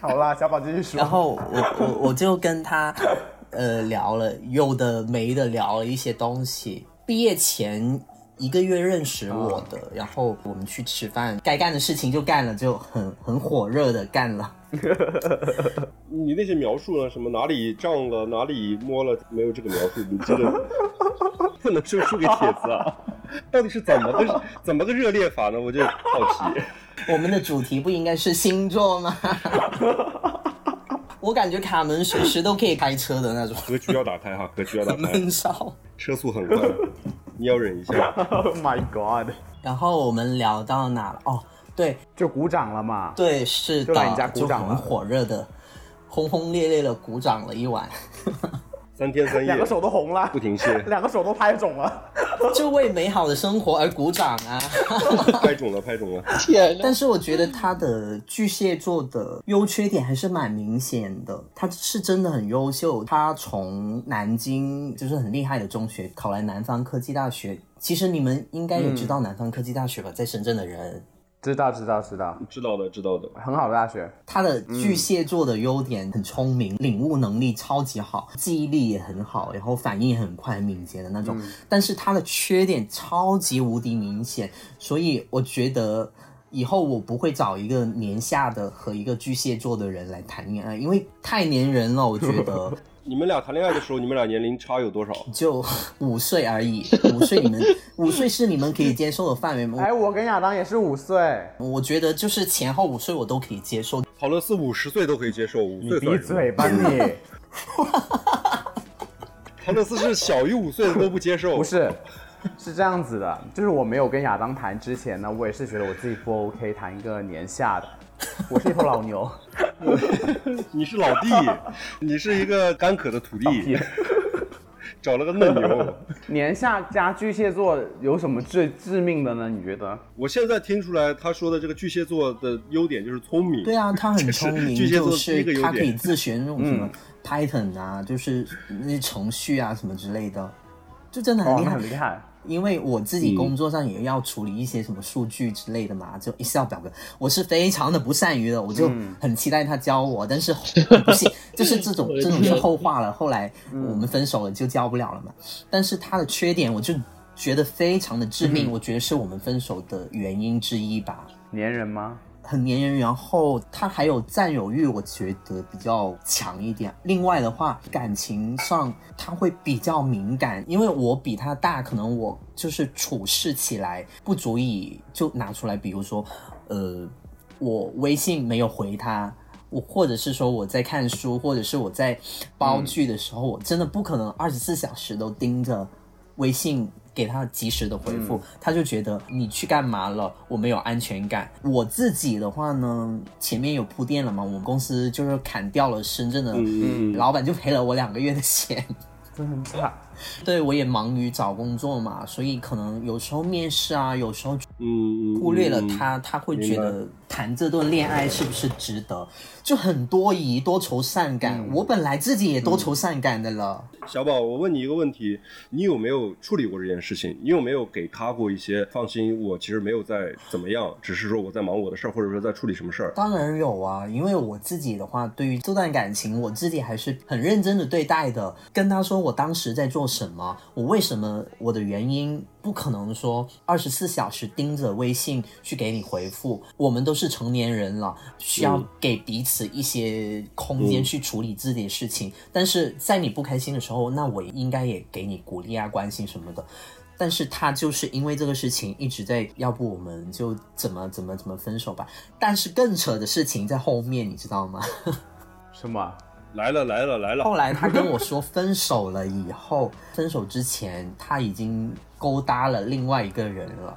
好啦，小宝继续说。然后我我我就跟他呃聊了有的没的聊了一些东西。毕业前一个月认识我的，然后我们去吃饭，该干的事情就干了，就很很火热的干了。*laughs* 你那些描述呢？什么哪里胀了，哪里摸了，没有这个描述，你这个 *laughs* 不能说出给帖子啊？*laughs* 到底是怎么个怎么个热烈法呢？我就好奇。我们的主题不应该是星座吗？我感觉卡门随时都可以开车的那种，格局要打开哈，格局要打开，闷骚。车速很快，你要忍一下。Oh my god！然后我们聊到哪了？哦，对就鼓掌了嘛。对，是的，就来你家鼓掌很火热的、轰轰烈烈的鼓掌了一晚，*laughs* 三天三夜，两个手都红了，不停歇，*laughs* 两个手都拍肿了。就为美好的生活而鼓掌啊！*laughs* 拍肿了，拍肿了。天呐，但是我觉得他的巨蟹座的优缺点还是蛮明显的，他是真的很优秀。他从南京就是很厉害的中学考来南方科技大学。其实你们应该也知道南方科技大学吧，在深圳的人，知道知道知道，知道的，知道的。很好的大学。他的巨蟹座的优点很聪明，领悟能力超级好，记忆力也很好，然后反应也很快、很敏捷的那种。但是他的缺点超级无敌明显，所以我觉得以后我不会找一个年下的和一个巨蟹座的人来谈恋爱，因为太粘人了。我觉得 *laughs* 你们俩谈恋爱的时候，你们俩年龄差有多少？就五岁而已，*laughs* 五岁你们五岁是你们可以接受的范围吗？哎，我跟亚当也是五岁。我觉得就是前后五岁我都可以接受。陶乐斯五十岁都可以接受，五你闭岁算什么嘴吧你！陶乐斯是小于五岁的都不接受，不是，是这样子的，就是我没有跟亚当谈之前呢，我也是觉得我自己不 OK 谈一个年下的。我是一头老牛，*laughs* 你是老弟，*laughs* 你是一个干渴的土地，*laughs* 找了个嫩牛。年下加巨蟹座有什么最致命的呢？你觉得？我现在听出来他说的这个巨蟹座的优点就是聪明。对啊，他很聪明，巨蟹座就的第一个优点他可以。自学那种什么 Python 啊，就是那些程序啊什么之类的，就真的很哦厉，害。那很厉害。因为我自己嗯工作上也要处理一些什么数据之类的嘛，就 Excel 表格，我是非常的不善于的，我就嗯很期待他教我，但是 *laughs* 不行，*laughs* 就是这种这种是后话了，后来嗯我们分手了就教不了了嘛。但是他的缺点，我就觉得非常的致嗯命，我觉得是我们分手的原因之一吧。粘人吗？很粘人，然后他还有占有欲，我觉得比较强一点。另外的话，感情上他会比较敏感，因为我比他大，可能我就是处事起来不足以就拿出来，比如说，呃，我微信没有回他。我或者是说我在看书，或者是我在煲剧的时候，我真的不可能二十四小时都盯着微信给他及时的回复，他就觉得你去干嘛了，我没有安全感。我自己的话呢，前面有铺垫了嘛，我们公司就是砍掉了深圳的嗯老板，就赔了我两个月的钱。真的很惨。对我也忙于找工作嘛，所以可能有时候面试啊，有时候嗯，嗯忽略了嗯他，他会觉得谈这段恋爱是不是值得，就很多疑、多愁善感。嗯我本来自己也多愁善感的了。小宝，我问你一个问题，你有没有处理过这件事情？你有没有给他过一些放心？我其实没有在怎么样，只是说我在忙我的事儿，或者说在处理什么事儿。当然有啊，因为我自己的话，对于这段感情，我自己还是很认真的对待的。跟他说我当时在做什么，我为什么，我的原因，不可能说二十四小时盯着微信去给你回复。我们都是成年人了，需要给彼此一些空间去处理自己的事情。但是在你不开心的时候，那我应该也给你鼓励啊、关心什么的。但是他就是因为这个事情一直在，要不我们就怎么怎么怎么分手吧。但是更扯的事情在后面，你知道吗？*laughs* 什么？来了来了来了，后来他跟我说分手了以后，分手之前他已经勾搭了另外一个人了。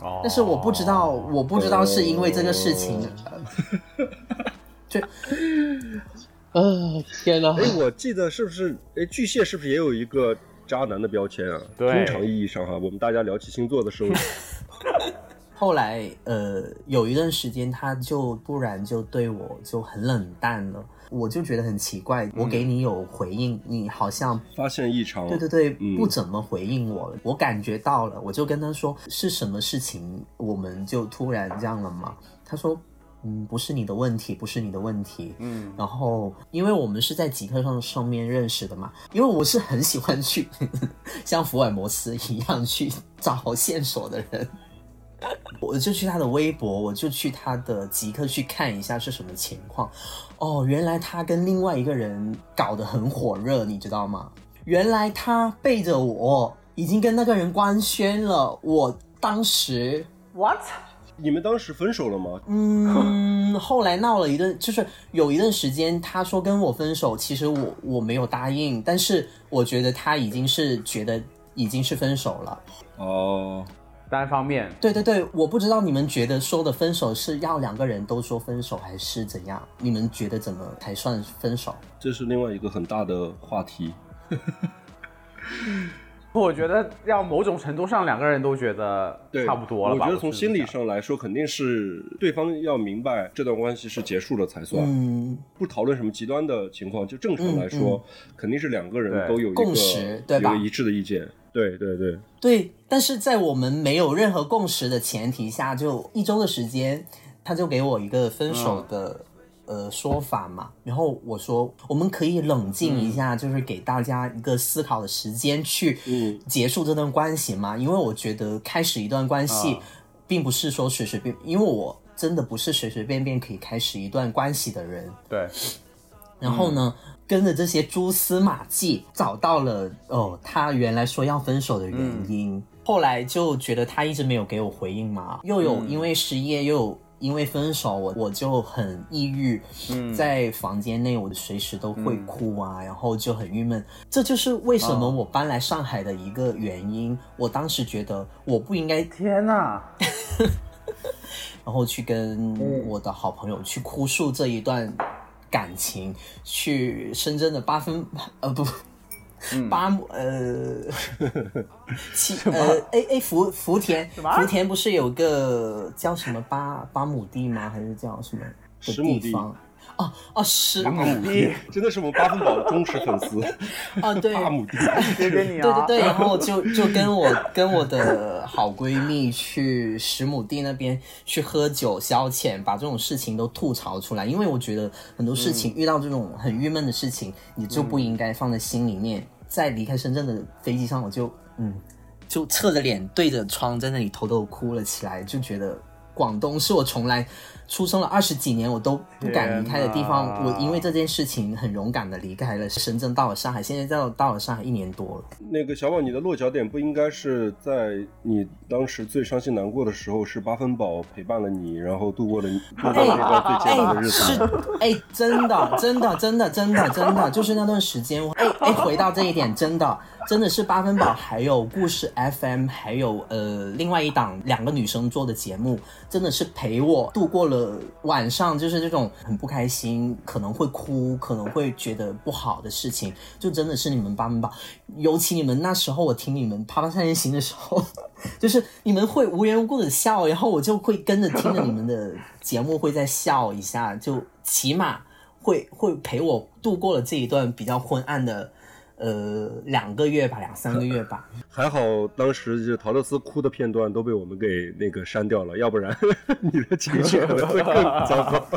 哦但是我不知道，我不知道是因为这个事情，*laughs* 就啊，天哪！哎，我记得是不是？哎，巨蟹是不是也有一个渣男的标签啊？对通常意义上哈，我们大家聊起星座的时候，*laughs* 后来呃有一段时间他就突然就对我就很冷淡了，我就觉得很奇怪，我给你有回应，你好像发现异常。对对对，嗯不怎么回应我了。我感觉到了，我就跟他说是什么事情，我们就突然这样了嘛。他说嗯，不是你的问题，不是你的问题。嗯，然后因为我们是在极客上上面认识的嘛，因为我是很喜欢去 *laughs* 像福尔摩斯一样去找线索的人。我就去他的微博，我就去他的极客去看一下是什么情况。哦，原来他跟另外一个人搞得很火热，你知道吗？原来他背着我已经跟那个人官宣了。我当时 What？你们当时分手了吗？嗯，*laughs* 后来闹了一段，就是有一段时间，他说跟我分手，其实我我没有答应，但是我觉得他已经是觉得已经是分手了。哦，单方面，对对对，我不知道你们觉得说的分手是要两个人都说分手，还是怎样？你们觉得怎么才算分手？这是另外一个很大的话题。*laughs* 我觉得要某种程度上两个人都觉得，差不多了吧。我觉得从心理上来说，肯定是对方要明白这段关系是结束了才算。嗯，不讨论什么极端的情况，就正常来说，肯定是两个人都有一个共识对吧有一个一致的意见。对对对，对，但是在我们没有任何共识的前提下，就一周的时间，他就给我一个分手的、呃说法嘛。然后我说，我们可以冷静一下，就是给大家一个思考的时间去嗯结束这段关系嘛。因为我觉得开始一段关系，并不是说随随便，因为我真的不是随随便便可以开始一段关系的人。对，然后呢，跟着这些蛛丝马迹找到了哦，他原来说要分手的原因。后来就觉得他一直没有给我回应嘛，又有因为失业，又有因为分手，我我就很抑郁，在房间内我随时都会哭啊，然后就很郁闷。这就是为什么我搬来上海的一个原因。我当时觉得我不应该天哪，*laughs* 然后去跟我的好朋友去哭诉这一段感情，去深圳的八分呃不。八亩呃，七呃 A A 福福田福田不是有个叫什么八八亩地吗？还是叫什么的地方？哦哦十亩地，真的是我们八分宝的忠实粉丝。*laughs* 哦 *laughs* *laughs* 对，八亩地，谢谢你啊。对对对，然后就就跟我跟我的好闺蜜去十亩地那边去喝酒消遣，把这种事情都吐槽出来。因为我觉得很多事情、遇到这种很郁闷的事情，你就不应该放在心里面。在离开深圳的飞机上，我就嗯，就侧着脸对着窗在那里偷偷哭了起来，就觉得广东是我从来出生了二十几年我都不敢离开的地方。我因为这件事情很勇敢的离开了深圳，到了上海，现在到到了上海一年多了。那个小宝，你的落脚点不应该是在你当时最伤心难过的时候，是八分饱陪伴了你，然后度过了你度过了那段最艰难的日子是子。哎，真的，真的，真的，真的，真的，就是那段时间，哎哎，回到这一点，真的，真的是八分宝，还有故事 FM，还有呃另外一档两个女生做的节目，真的是陪我度过了晚上，就是这种很不开心，可能会哭，可能会觉得不好的事情，就真的是你们八分宝，尤其你们那时候我听你们《啪啪三人行》的时候。*laughs* 就是你们会无缘无故的笑，然后我就会跟着听着你们的节目，会再笑一下，就起码会会陪我度过了这一段比较昏暗的呃两个月吧，两三个月吧。还好当时就陶乐斯哭的片段都被我们给那个删掉了，要不然 *laughs* 你的情绪可能会更糟糕。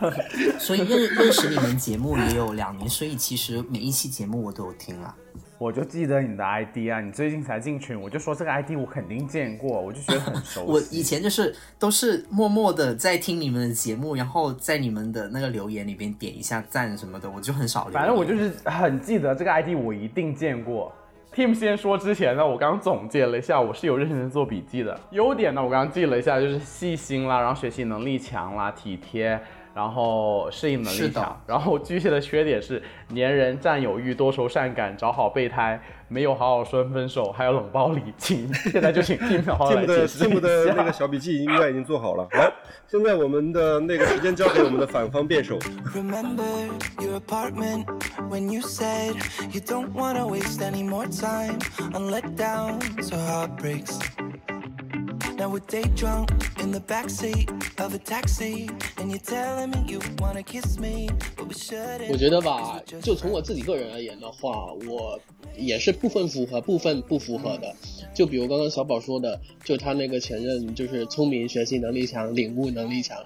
*laughs* 所以认认识你们节目也有两年，所以其实每一期节目我都有听了。我就记得你的 ID 啊，你最近才进群，我就说这个 ID 我肯定见过，我就觉得很熟悉。我以前就是都是默默的在听你们的节目，然后在你们的那个留言里边点一下赞什么的，我就很少。反正我就是很记得这个 ID 我一定见过。Tim 先说之前呢，我刚刚总结了一下，我是有认真做笔记的。优点呢，我刚刚记了一下，就是细心啦，然后学习能力强啦，体贴，然后适应能力强。*laughs* 然后巨蟹的缺点是粘人、占有欲、多愁善感、找好备胎，没有好好说分手，还有冷暴力。请现在就请 Tim 好好 Tim 来的解释 Tim 的那个小笔记应该已经做好了。好，现在我们的那个时间交给我们的反方辩手。Now we're day drunk in the backseat of a taxi, and you're telling me you wanna kiss me, but we should. 我觉得吧，就从我自己个人而言的话，我也是部分符合，部分不符合的。就比如刚刚小宝说的，就他那个前任就是聪明、学习能力强、领悟能力强，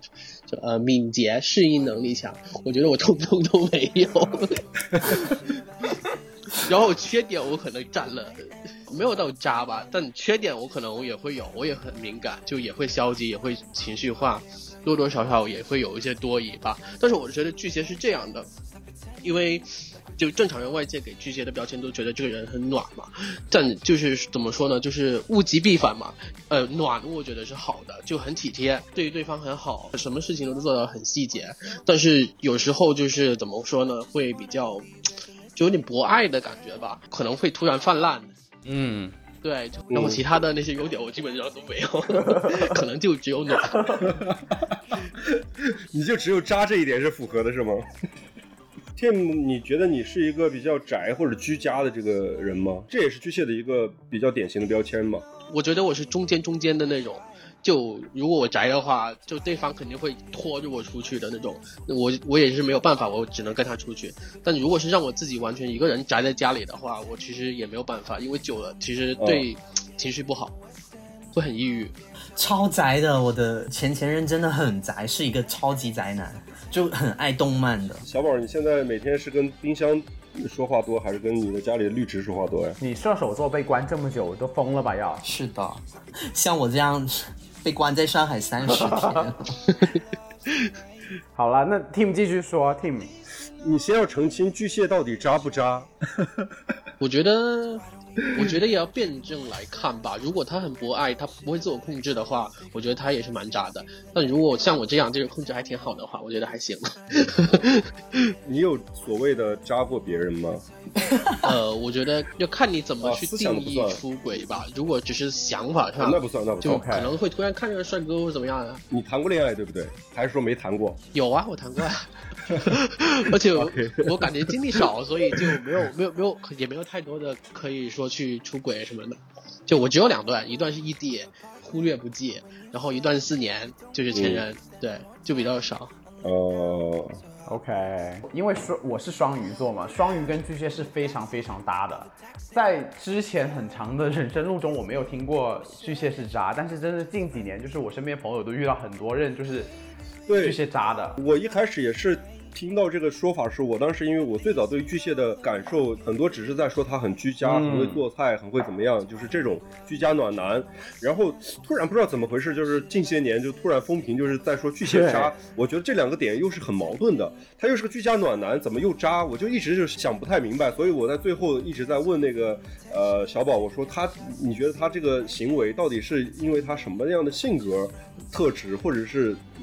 就呃敏捷、适应能力强，我觉得我通通都没有。*laughs* 然后缺点我可能占了，没有到渣吧，但缺点我可能也会有，我也很敏感，就也会消极，也会情绪化，多多少少也会有一些多疑吧。但是我觉得巨蟹是这样的，因为就正常人外界给巨蟹的标签都觉得这个人很暖嘛，但就是怎么说呢，就是物极必反嘛。呃，暖我觉得是好的，就很体贴，对对方很好，什么事情都做到很细节。但是有时候就是怎么说呢，会比较就有点博爱的感觉吧，可能会突然泛滥。嗯，对，然后其他的那些优点我基本上都没有，*laughs* 可能就只有暖。*laughs* 你就只有渣这一点是符合的，是吗？*laughs* Tim，你觉得你是一个比较宅或者居家的这个人吗？这也是巨蟹的一个比较典型的标签嘛。我觉得我是中间中间的那种，就如果我宅的话，就对方肯定会拖着我出去的那种，我我也是没有办法，我只能跟他出去。但如果是让我自己完全一个人宅在家里的话，我其实也没有办法，因为久了其实对情绪不好，会很抑郁。超宅的，我的前前任真的很宅，是一个超级宅男，就很爱动漫的。小宝，你现在每天是跟冰箱说话多，还是跟你的家里的绿植说话多呀？你射手座被关这么久都疯了吧要？是的，像我这样被关在上海三十天，*laughs* 好了，那 Tim 继续说，Tim，你先要澄清巨蟹到底渣不渣？*laughs* 我觉得，我觉得也要辩证来看吧。如果他很博爱，他不会自我控制的话，我觉得他也是蛮渣的。但如果像我这样，这个控制还挺好的话，我觉得还行。*laughs* 你有所谓的渣过别人吗？*laughs* 呃，我觉得要看你怎么去定义出轨吧。如果只是想法上，啊那不算，那不就算。可能会突然看着帅哥或者怎么样啊。你谈过恋爱对不对？还是说没谈过？有啊，我谈过啊，*laughs* 而且我感觉经历少，所以就没有没有没有也没有太多的可以说去出轨什么的。就我只有两段，一段是异地，忽略不计，然后一段四年就是前任，对，就比较少。呃，OK，因为双我是双鱼座嘛，双鱼跟巨蟹是非常非常搭的。在之前很长的人生路中，我没有听过巨蟹是渣，但是真的近几年，就是我身边朋友都遇到很多人就是对巨蟹渣的。我一开始也是听到这个说法时，我当时因为我最早对于巨蟹的感受很多只是在说他很居家，嗯很会做菜，很会怎么样，就是这种居家暖男。然后突然不知道怎么回事，就是近些年就突然风评就是在说巨蟹渣，我觉得这两个点又是很矛盾的。他又是个居家暖男，怎么又渣？我就一直就是想不太明白，所以我在最后一直在问那个呃小宝，我说他你觉得他这个行为到底是因为他什么样的性格特质，或者是、嗯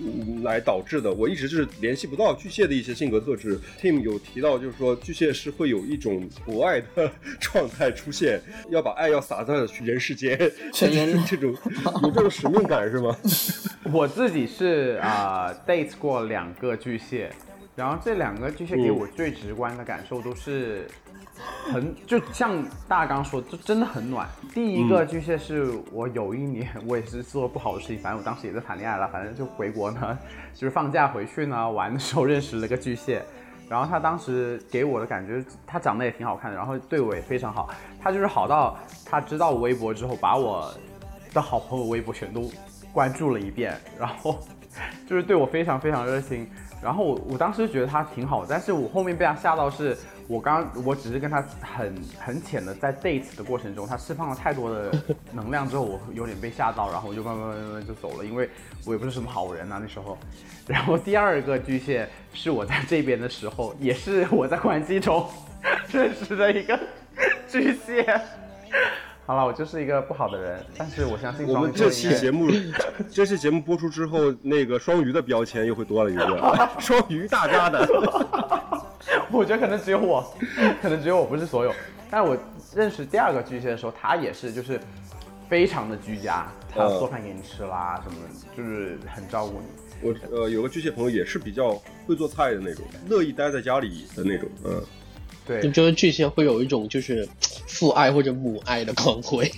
来导致的？我一直就是联系不到巨蟹的一些性格特质。Tim 有提到，就是说巨蟹是会有一种博爱的状态出现，要把爱要撒在人世间，*laughs* 全人类这种有这种使命感是吗？*laughs* 我自己是啊、呃 date 过两个巨蟹，然后这两个巨蟹给我最直观的感受都是很，就像大刚说，就真的很暖。第一个巨蟹是我有一年我也是做不好的事情，反正我当时也在谈恋爱了，反正就回国呢，*laughs* 就是放假回去呢玩的时候认识了个巨蟹。然后他当时给我的感觉，他长得也挺好看的，然后对我也非常好。他就是好到他知道我微博之后，把我的好朋友微博全都关注了一遍，然后 *laughs* 就是对我非常非常热心。然后我我当时觉得他挺好，但是我后面被他吓到是，我刚我只是跟他很很浅的在 date 的过程中，他释放了太多的能量之后，我有点被吓到，然后我就慢慢慢慢就走了，因为我也不是什么好人啊那时候。然后第二个巨蟹是我在这边的时候，也是我在关系中认识的一个巨蟹。好了，我就是一个不好的人，但是我相信我们这期节目，这期节目播出之后，那个双鱼的标签又会多了一个，*laughs* 双鱼大家的。*laughs* 我觉得可能只有我，可能只有我不是所有。但我认识第二个巨蟹的时候，他也是就是非常的居家，他嗯做饭给你吃啦，什么的，就是很照顾你。我呃有个巨蟹朋友也是比较会做菜的那种，乐意待在家里的那种，嗯。就对，觉得巨蟹会有一种就是父爱或者母爱的光辉。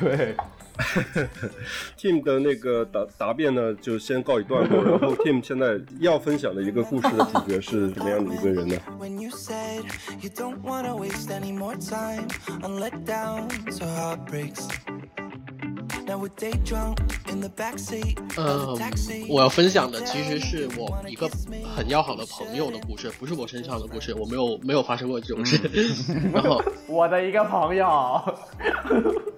对，*laughs* *laughs* Tim 的那个答答辩呢，就先告一段落。然后 Tim 现在要分享的一个故事的主角是什么样的一个人呢？嗯我要分享的其实是我一个很要好的朋友的故事，不是我身上的故事，我没有没有发生过这种事。*laughs* 然后 *laughs* 我的一个朋友，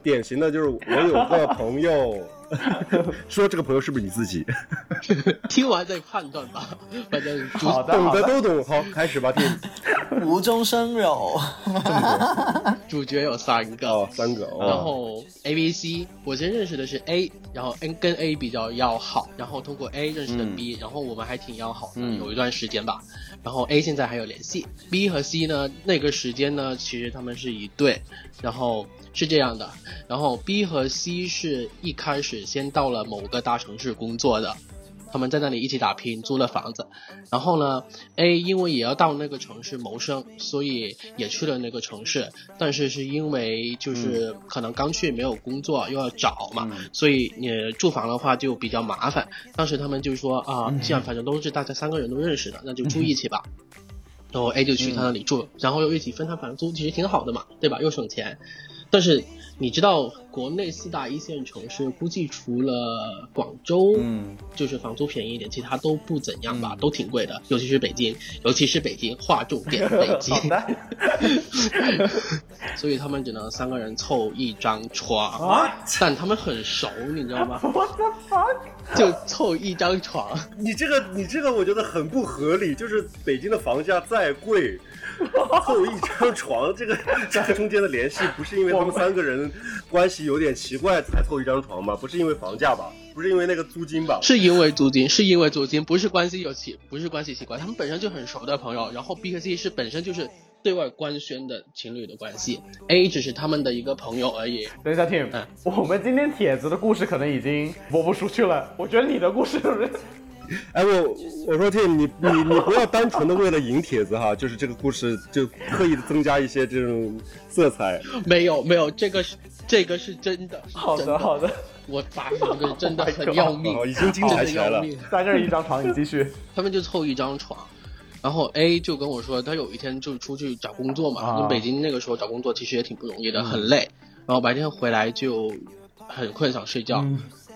典型的就是我有个朋友，*laughs* 说这个朋友是不是你自己？*laughs* 听完再判断吧，反正主好的懂都懂。好，开始吧，听。无中生有。主角有三个。哦，三个。哦、然后 A、B、C，我先认识的是 A，然后 N 跟 A 比较要好，然后通过 A 认识的 B，、然后我们还挺要好的，嗯有一段时间吧。然后 A 现在还有联系，B 和 C 呢，那个时间呢，其实他们是一对，然后是这样的，然后 B 和 C 是一开始先到了某个大城市工作的。他们在那里一起打拼，租了房子，然后呢，A 因为也要到那个城市谋生，所以也去了那个城市，但是是因为就是可能刚去没有工作，又要找嘛，所以你住房的话就比较麻烦。当时他们就说啊，既然反正都是大家三个人都认识的，那就住一起吧。然后 A 就去他那里住，然后又一起分摊房租，其实挺好的嘛，对吧？又省钱。但是你知道，国内四大一线城市，估计除了广州，嗯，就是房租便宜一点，其他都不怎样吧，都挺贵的，尤其是北京，尤其是北京，划重点，*laughs* 北京。*laughs* 所以他们只能三个人凑一张床，啊但他们很熟，你知道吗？*laughs* What the fuck？就凑一张床，你这个你这个我觉得很不合理，就是北京的房价再贵，*laughs* 凑一张床，这个 *laughs* 这个中间的联系不是因为他们三个人关系有点奇怪才凑一张床吗？不是因为房价吧？不是因为那个租金吧？是因为租金，是因为租金，不是关系有奇，不是关系奇怪，他们本身就很熟的朋友，然后 B 和 C 是本身就是对外官宣的情侣的关系，A 只是他们的一个朋友而已。等一下，Tim，、嗯我们今天帖子的故事可能已经播不出去了。我觉得你的故事 *laughs* *laughs* 哎，我我说 Tim，你你你不要单纯的为了引帖子哈，就是这个故事就刻意的增加一些这种色彩。没有没有，这个是这个是真的，好的好的，我发现这个真的 Oh 很要命，哦已经精彩起来了真的要命三个人一张床，你继续。*laughs* 他们就凑一张床，然后 A 就跟我说，他有一天就出去找工作嘛，啊因为北京那个时候找工作其实也挺不容易的，很累，然后白天回来就很困，想睡觉。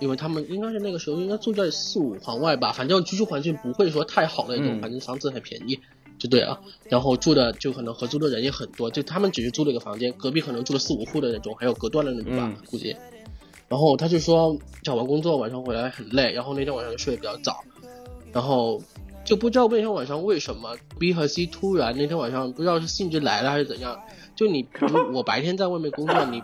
因为他们应该是那个时候应该住在四五环外吧，反正居住环境不会说太好的那种，嗯反正房子很便宜，就对了。然后住的就可能合租的人也很多，就他们只是租了一个房间，隔壁可能住了四五户的那种，还有隔断的那种吧，嗯估计。然后他就说找完工作晚上回来很累，然后那天晚上就睡得比较早，然后就不知道那天晚上为什么 B 和 C 突然那天晚上不知道是兴致来了还是怎样，就你如 *laughs* 我白天在外面工作，你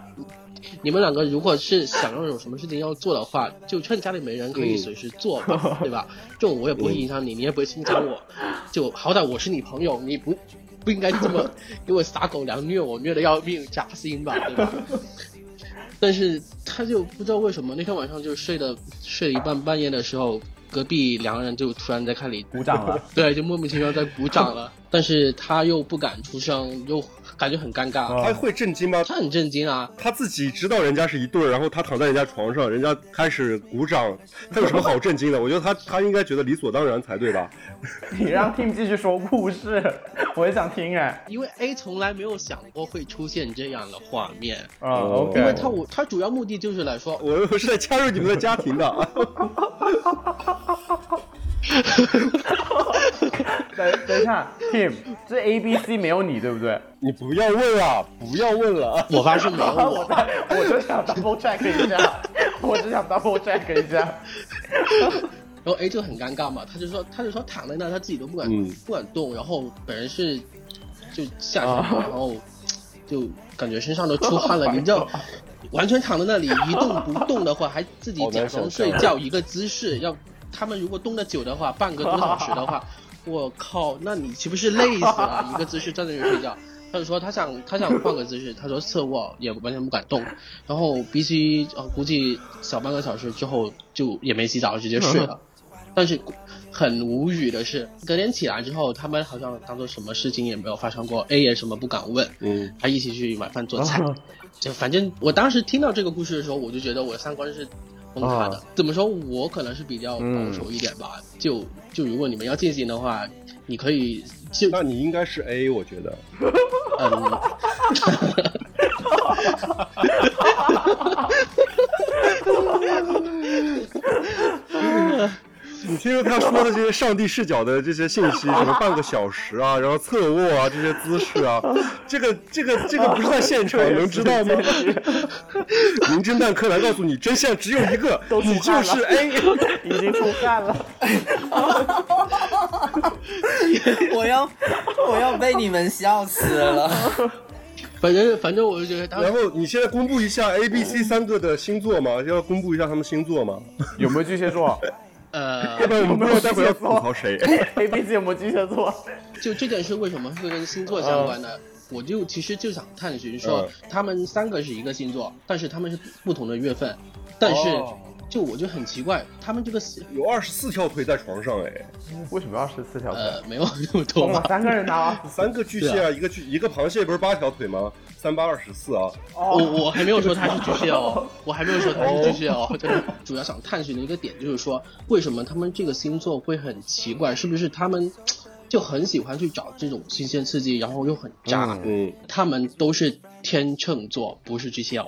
你们两个如果是想要有什么事情要做的话，就趁家里没人可以随时做嘛，*laughs* 对吧？这种我也不会影响你，你也不会影响我，就好歹我是你朋友，你不不应该这么 *laughs* 给我撒狗粮虐我，虐的要命扎心吧，对吧？*laughs* 但是他就不知道为什么那天晚上就睡的睡了一半，半夜的时候，隔壁两个人就突然在看你鼓掌了，对，就莫名其妙在鼓掌了，但是他又不敢出声，又感觉很尴尬，啊他会震惊吗？他很震惊啊，他自己知道人家是一对儿，然后他躺在人家床上，人家开始鼓掌，*laughs* 他有什么好震惊的？我觉得他他应该觉得理所当然才对吧？*laughs* 你让 Tim 继续说故事，*laughs* 我也想听哎。因为 A 从来没有想过会出现这样的画面，啊因为他我他主要目的就是来说，我我是在加入你们的家庭的。*laughs* 等等一下，Tim，这 A B C 没有你对不对？你不要问了，不要问了。我发现没有我我，在，我就想 double check 一下，我只想 double check 一下。然后 A 就很尴尬嘛，他就说他就说躺在那他自己都不敢、嗯不敢动，然后本人是就下去啊然后就感觉身上都出汗了，你知道。*laughs* 完全躺在那里一动不动的话，还自己假装睡觉，一个姿势，要他们如果动得久的话，半个多小时的话，*laughs* 我靠，那你岂不是累死了？一个姿势站在那里睡觉。他就说他想他想换个姿势，他说侧卧也完全不敢动，然后 B C 呃估计小半个小时之后就也没洗澡直接睡了，*laughs* 但是很无语的是，隔天起来之后，他们好像当做什么事情也没有发生过，A 也什么不敢问，嗯，还一起去买饭做菜。*laughs* 就反正我当时听到这个故事的时候，我就觉得我的三观是崩塌的。啊怎么说？我可能是比较保守一点吧。就就如果你们要进行的话，你可以就那你应该是 A，我觉得。嗯。*laughs* 你听着他说的这些上帝视角的这些信息，*laughs* 什么半个小时啊，然后侧卧啊这些姿势啊，*laughs* 这个这个这个不是在现场能知道吗？名侦探柯南告诉你，真相只有一个，*laughs* 你就是 A。已经出汗了。我要我要被你们笑死了。反正反正我就觉得他然后你现在公布一下 A、B、C 三个的星座吗？要公布一下他们星座吗？有没有巨蟹座呃 *laughs* 要不然我们不知道待会儿要吐槽谁。？A、B、C 有没有巨蟹座？*laughs* 就这件事为什么会跟星座相关呢？我就其实就想探寻说嗯，他们三个是一个星座，但是他们是不同的月份，但是哦就我就很奇怪，他们这个有二十四条腿在床上哎，为什么二十四条腿？呃没有那么多疯了，吧。三个人拿 *laughs* 三个巨蟹啊，一个巨一个螃蟹不是八条腿吗？三八二十四啊。我我还没有说他是巨蟹哦，我还没有说他是巨蟹哦。*laughs* 对，主要想探寻的一个点就是说，为什么他们这个星座会很奇怪？是不是他们就很喜欢去找这种新鲜刺激，然后又很渣？嗯，他们都是天秤座，不是巨蟹哦。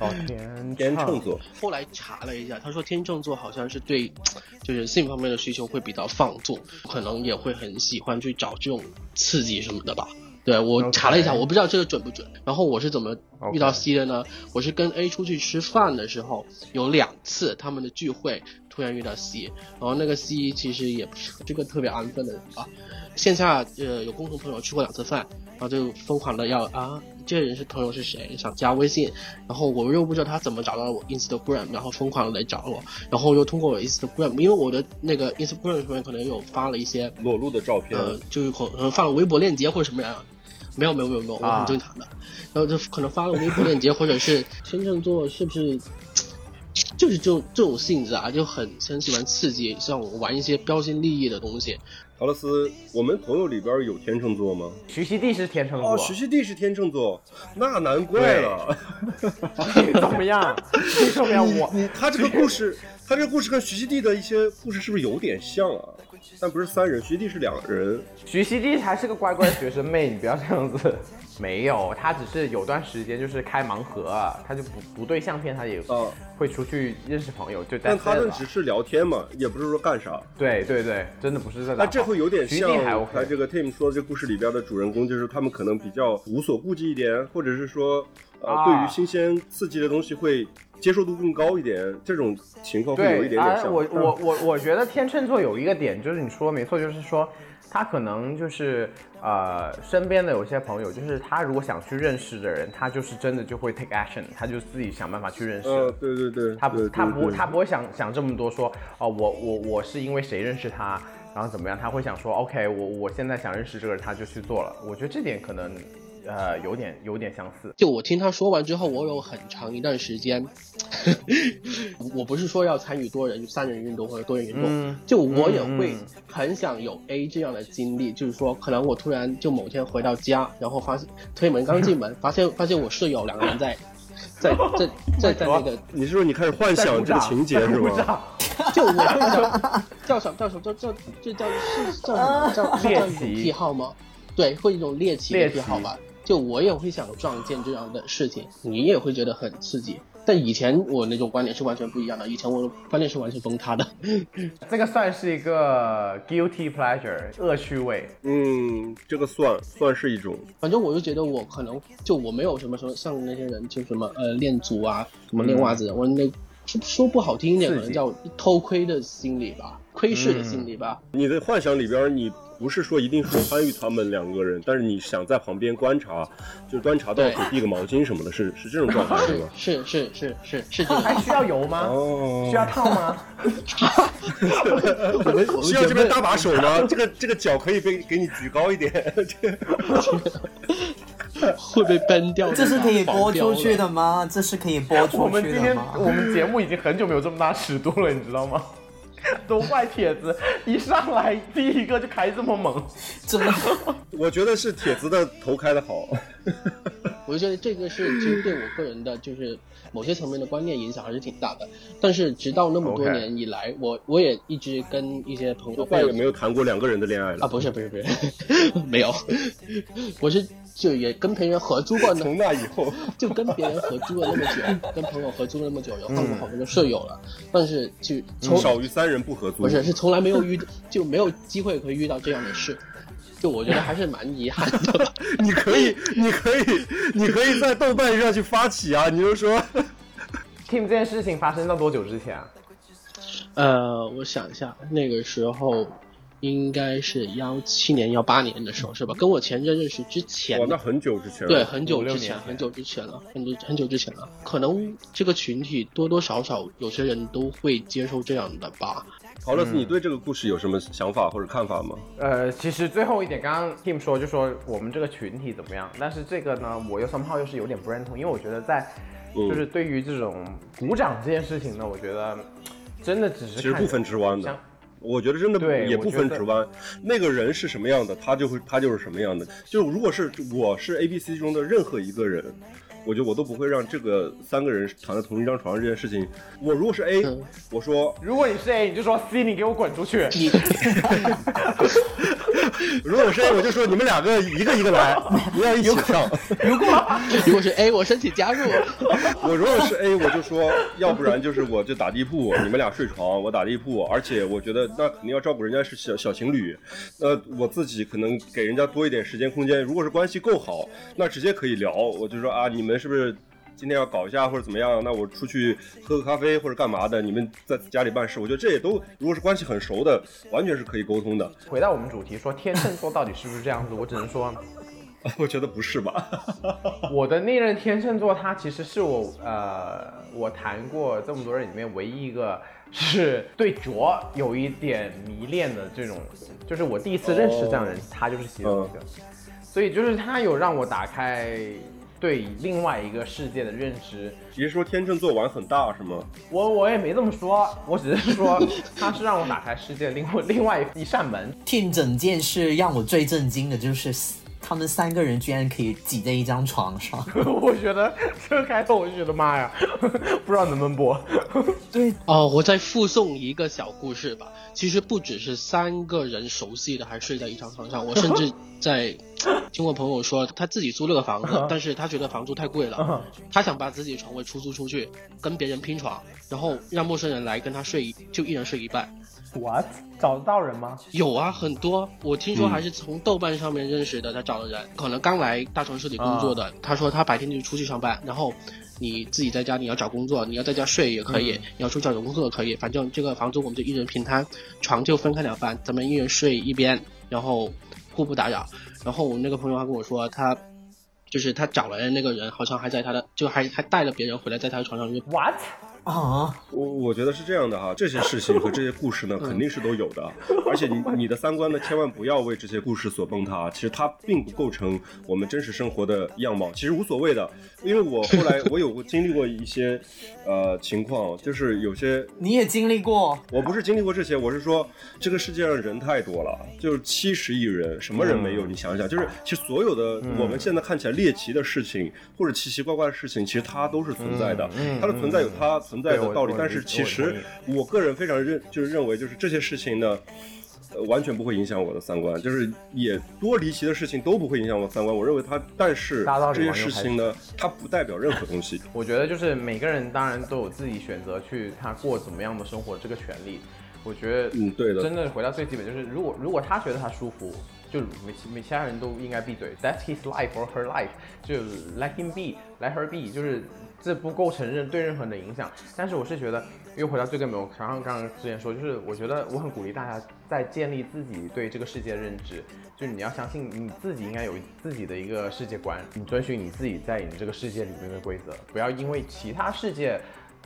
哦天天秤座，后来查了一下，他说天秤座好像是对，*tsk* 就是性方面的需求会比较放纵，可能也会很喜欢去找这种刺激什么的吧。对我查了一下，我不知道这个准不准。然后我是怎么遇到 C 的呢？我是跟 A 出去吃饭的时候，有两次他们的聚会突然遇到 C，然后那个 C 其实也不是这个特别安分的人啊，线下呃有共同朋友吃过两次饭，然后就疯狂的要啊这个人是朋友是谁，想加微信，然后我又不知道他怎么找到我 Instagram，然后疯狂的来找我，然后又通过我 Instagram，因为我的那个 Instagram 上面可能有发了一些裸露的照片。就是可能发了微博链接或者什么样，没有没有没有没有，我很正常的，然后就可能发了微博链接，或者是天秤座是不是？就是这种这种性质啊，就很很喜欢刺激，像我玩一些标新立异的东西。陶乐斯，我们朋友里边有天秤座吗？徐熙娣是天秤座，哦，徐熙娣是天秤座，那难怪了。*laughs* 怎么样？你怎么样？我你他这个故事，他这个故事跟徐熙娣的一些故事是不是有点像啊？但不是三人，徐熙娣是两人。徐熙娣还是个乖乖学生妹，你不要这样子。没有，他只是有段时间就是开盲盒，他就不不对相片，他也啊会出去认识朋友，就但他们只是聊天嘛，也不是说干啥。对对对，真的不是在打炮。那这会有点像他这个 Tim 说的这故事里边的主人公，就是他们可能比较无所顾忌一点，或者是说，呃，啊对于新鲜刺激的东西会接受度更高一点，这种情况会有一点点像。我我我我觉得天秤座有一个点，就是你说没错，就是说他可能就是呃身边的有些朋友，就是他如果想去认识的人，他就是真的就会 take action，他就自己想办法去认识。呃，对对对，他对他不他不会想想这么多说哦，我我我是因为谁认识他，然后怎么样？他会想说 OK，我我现在想认识这个人，他就去做了。我觉得这点可能呃有点有点相似。就我听他说完之后，我有很长一段时间，*laughs* 我不是说要参与多人三人运动或者多人运动，嗯就我也会嗯很想有 A 这样的经历，就是说可能我突然就某天回到家，然后发现推门刚进门，发现发现我室友两个人在在在 *laughs* 在在那个，你是说你开始幻想这个情节是鼓吗？就我会想叫什么叫什么叫叫这叫是叫什么叫是叫一种癖好吗？对，会一种猎奇的癖好吧。就我也会想撞见这样的事情，你也会觉得很刺激。但以前我那种观点是完全不一样的，以前我的观念是完全崩塌的。*laughs* 这个算是一个 guilty pleasure 恶趣味。嗯，这个算算是一种。反正我就觉得我可能就我没有什么什么像那些人就什么呃练足啊，什么练袜子，我那说说不好听一点，可能叫偷窥的心理吧，窥视的心理吧。你的幻想里边，你不是说一定是参与他们两个人，但是你想在旁边观察，就端茶倒水、递个毛巾什么的，是是这种状态是吗？是是是是是这个。还需要油吗？哦需要烫吗？*laughs* 我们需要这边搭把手吗？*laughs* 这个这个脚可以被给你举高一点。这 *laughs* 个会被崩掉这是可以播出去的。吗？这是可以播我出们今天去的吗？我们节目已经很久没有这么大尺度了，你知道吗？都怪铁子，一上来第一个就开这么猛。*laughs* 这么我觉得是铁子的头开的好。我就觉得这个是其实对我个人的就是某些层面的观念影响还是挺大的。但是直到那么多年以来我我也一直跟一些朋友再也没有谈过两个人的恋爱了啊，不是不是不是，*laughs* 没有，*laughs* 我是就也 *laughs* 跟别人合租过呢，从那以后，就跟别人合租了那么久，*laughs* 跟朋友合租了那么久，有换过好多个舍友了，但是就从少于三人不合租。不是是从来没有遇就没有机会可以遇到这样的事，就我觉得还是蛮遗憾的。*laughs* 你可以，你可以，你可以在豆瓣上去发起啊！你就说，Team 这件事情发生到多久之前啊？呃，我想一下，那个时候应该是幺七年、幺八年的时候是吧？跟我前任认识之前哇，，那很久之前了。对，很久之前，很久之前了，很久很久之前了。可能这个群体多多少少有些人都会接受这样的吧。陶乐斯，你对这个故事有什么想法或者看法吗？呃，其实最后一点，刚刚 Team 说就说我们这个群体怎么样，但是这个呢，我又 somehow 又是有点不认同，因为我觉得在嗯就是对于这种鼓掌这件事情呢，我觉得真的只是看其实不分之弯的像。我觉得真的也不分直弯，那个人是什么样的，他就会他就是什么样的。就是如果是我是 A、B、C 中的任何一个人，我觉得我都不会让这个三个人躺在同一张床上这件事情。我如果是 A，、嗯我说如果你是 A，你就说 C，你给我滚出去。*laughs* 你 *laughs* 如果是 A，我就说你们两个一个一个来，*laughs* 不要一起上。*laughs* 如果是 A，我申请加入。我如果是 A，我就说，要不然就是我就打地铺，你们俩睡床，我打地铺。而且我觉得那肯定要照顾人家是小小情侣，那我自己可能给人家多一点时间空间。如果是关系够好，那直接可以聊，我就说啊，你们是不是？今天要搞一下或者怎么样？那我出去喝个咖啡或者干嘛的？你们在家里办事，我觉得这也都如果是关系很熟的，完全是可以沟通的。回到我们主题，说天秤座到底是不是这样子？我只能说，*laughs* 我觉得不是吧？*laughs* 我的那任天秤座，他其实是我呃，我谈过这么多人里面唯一一个是对卓有一点迷恋的这种，就是我第一次认识这样的人，他就是其中一个。所以就是他有让我打开对另外一个世界的认知。你是说天秤座玩很大是吗？我我也没这么说，我只是说 *laughs* 他是让我打开世界另外另外一扇门。听整件事让我最震惊的就是，他们三个人居然可以挤在一张床上。*laughs* 我觉得这个开头我就觉得妈呀，*laughs* 不知道能不能播。*laughs* 对，哦，我再附送一个小故事吧。其实不只是三个人熟悉的还睡在一张床上，我甚至在听我朋友说，他自己租了个房子，但是他觉得房租太贵了，他想把自己的床位出租出去，跟别人拼床，然后让陌生人来跟他睡一，就一人睡一半。What？找得到人吗？有啊，很多。我听说还是从豆瓣上面认识的，他找的人，可能刚来大城市里工作的。他说他白天就出去上班，然后你自己在家你要找工作，你要在家睡也可以，你要出去找工作也可以，反正这个房租我们就一人平摊，床就分开两半，咱们一人睡一边，然后互不打扰。然后我那个朋友还跟我说，他就是他找来的那个人，好像还在他的，就还还带了别人回来，在他的床上就 What？啊，我我觉得是这样的哈，这些事情和这些故事呢，肯定是都有的，*laughs* 而且你你的三观呢，千万不要为这些故事所崩塌。其实它并不构成我们真实生活的样貌，其实无所谓的。因为我后来我有过经历过一些呃情况，就是有些 *laughs* 你也经历过，我不是经历过这些，我是说这个世界上人太多了，就是七十亿人，什么人没有？你想想，就是其实所有的我们现在看起来猎奇的事情，或者奇奇怪怪的事情，其实它都是存在的。它的存在有它存在的道理，但是其实我个人非常认就是认为，就是这些事情呢。呃，完全不会影响我的三观，就是也多离奇的事情都不会影响我的三观。我认为它，但是这些事情呢，它不代表任何东西。我觉得就是每个人当然都有自己选择去他过怎么样的生活这个权利。我觉得，嗯对的真的回到最基本就是，如果如果他觉得他舒服，就每其每其他人都应该闭嘴。That's his life or her life，就 let him be，let her be，就是这不构成任对任何人的影响。但是我是觉得，又回到最根本，我刚刚刚刚之前说，就是我觉得我很鼓励大家在建立自己对这个世界认知，就是你要相信你自己应该有自己的一个世界观，你遵循你自己在你这个世界里面的规则，不要因为其他世界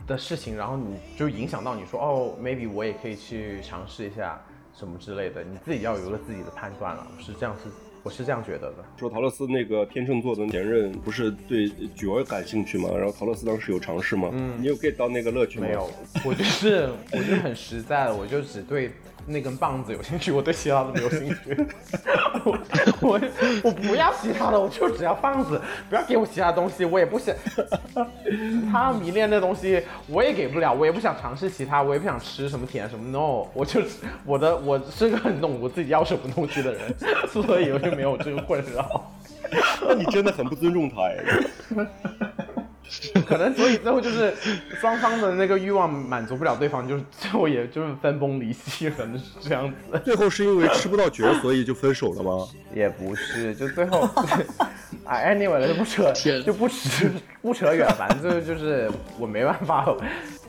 的事情，然后你就影响到你说哦，maybe 我也可以去尝试一下什么之类的，你自己要有一个自己的判断了，是这样是我是这样觉得的。说陶乐斯那个天秤座的前任不是对菊儿感兴趣吗？然后陶乐斯当时有尝试吗？嗯，你有 get 到那个乐趣吗？没有，我就是我就很实在的，我就只对那根棒子有兴趣，我对其他的没有兴趣。我 *laughs* 我我不要其他的，我就只要棒子，不要给我其他东西，我也不想。他迷恋的东西我也给不了，我也不想尝试其他，我也不想吃什么甜什么 no，我就我的我是个很懂我自己要什么东西的人，所以我就没有这个困扰。*laughs* 那你真的很不尊重他哎。*laughs* 可能所以最后就是双方的那个欲望满足不了对方，就是最后也就是分崩离析，可能是这样子。最后是因为吃不到角，所以就分手了吗？也不是，就最后，*laughs* 哎，anyway 了，就不扯，就不扯不扯远，反正就就是我没办法。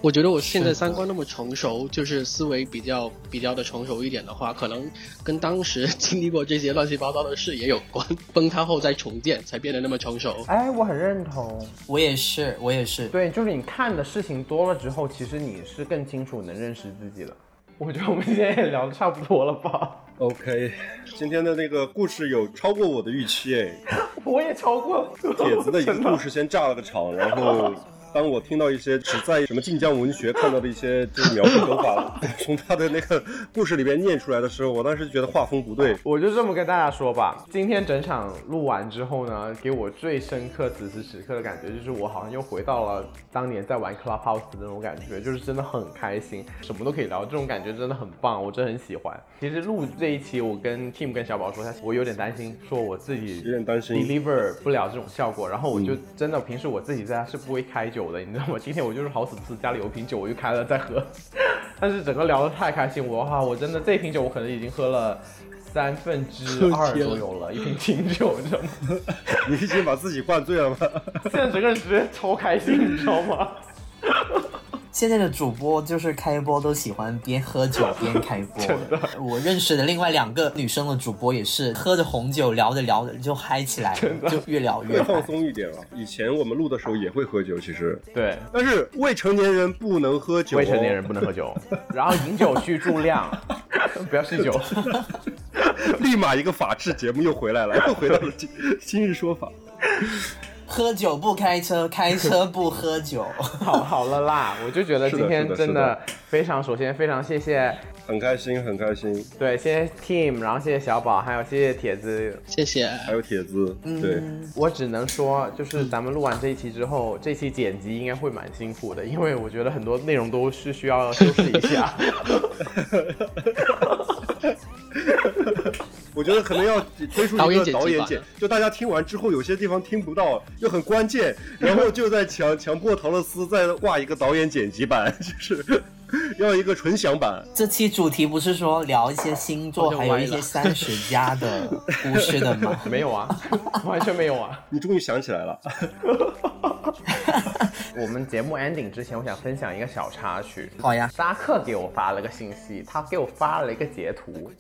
我觉得我现在三观那么成熟，就是思维比较比较的成熟一点的话，可能跟当时 *laughs* 经历过这些乱七八糟的事也有关。崩塌后再重建，才变得那么成熟。哎，我很认同。我也是，我也是。对，就是你看的事情多了之后，其实你是更清楚能认识自己的。我觉得我们今天也聊的差不多了吧？OK，今天的那个故事有超过我的预期哎。*laughs* 我也超过铁子的一个故事先炸了个场，然后当我听到一些只在什么晋江文学看到的一些就是描述手法，*laughs* 从他的那个故事里边念出来的时候，我当时觉得画风不对。我就这么跟大家说吧，今天整场录完之后呢，给我最深刻此时此刻的感觉就是我好像又回到了当年在玩 Clubhouse 的那种感觉，就是真的很开心，什么都可以聊，这种感觉真的很棒，我真的很喜欢。其实录这一期，我跟 Tim 跟小宝说，他我有点担心，说我自己有点担心 deliver 不了这种效果，然后我就真的平时我自己在家是不会开酒的，你知道吗？今天我就是好死不死家里有瓶酒，我就开了再喝，但是整个聊得太开心，我哈，我真的这瓶酒我可能已经喝了。三分之二左右了，一瓶清酒，你知道吗？*laughs* 你已经把自己灌醉了吗？*laughs* 现在整个人直接超开心，你知道吗？现在的主播就是开播都喜欢边喝酒边开播。*laughs* 真的我认识的另外两个女生的主播也是喝着红酒聊着聊着就嗨起来了，就越聊越越放。松一点了。以前我们录的时候也会喝酒，其实，对，但是未成年人不能喝酒、哦。未成年人不能喝酒，*laughs* 然后饮酒需注量，*laughs* 不要酗酒。立马一个法制节目又回来了，又回到了今今日说法。喝酒不开车，开车不喝酒。好好了啦，我就觉得今天真的非常，首先非常谢谢，很开心，很开心。对，谢谢 Team，然后谢谢小宝，还有谢谢铁子。谢谢。还有铁子，对，我只能说，就是咱们录完这一期之后，*laughs* 这期剪辑应该会蛮辛苦的，因为我觉得很多内容都是需要修饰一下。我觉得可能要推出一个导演剪就大家听完之后有些地方听不到，又很关键，然后就在强强迫陶乐斯再挂一个导演剪辑版，就是 *laughs* 要一个纯享版。这期主题不是说聊一些星座，还有一些三十加的故事的吗？*laughs* 没有啊，*laughs* 完全没有啊。你终于想起来了，我们节目 ending 之前，我想分享一个小插曲。好呀扎克给我发了个信息，他给我发了一个截图。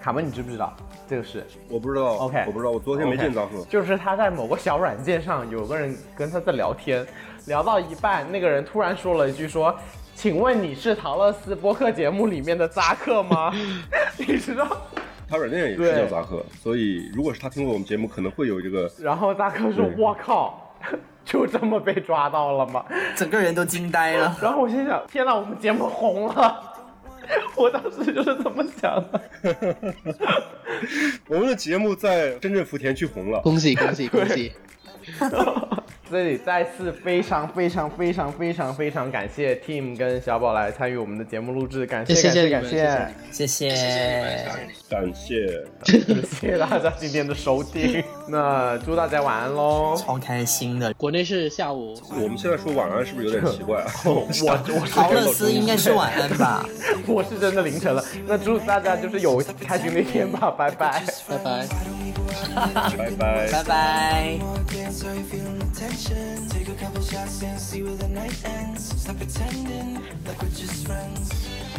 卡门，你知不知道这个事？我不知道 OK 我不知道，我昨天没见扎克。就是他在某个小软件上有个人跟他在聊天，聊到一半，那个人突然说了一句说：“请问你是陶乐斯播客节目里面的扎克吗？” *laughs* 你知道？他软件也是叫扎克，所以如果是他听过我们节目，可能会有这个。然后扎克说：“我靠，*laughs* 就这么被抓到了吗？”整个人都惊呆了。*laughs* 然后我心想：天哪，我们节目红了！我当时就是这么想的。我们的节目在深圳福田区红了，恭喜恭喜恭喜！这里再次非常非常非常非常非常感谢 Team 跟小宝来参与我们的节目录制，感谢谢谢感谢感谢，谢谢。感谢。谢谢大家今天的收听。*laughs* 那祝大家晚安喽！超开心的。国内是下午，我们现在说晚安是不是有点奇怪 *laughs* 啊？我我是陶乐斯应该是晚安吧？*laughs* 我是真的凌晨了。那祝大家就是有开心的一天吧，拜拜。拜拜。拜拜。拜拜。Take a couple shots and see where the night ends. Stop pretending like we're just friends.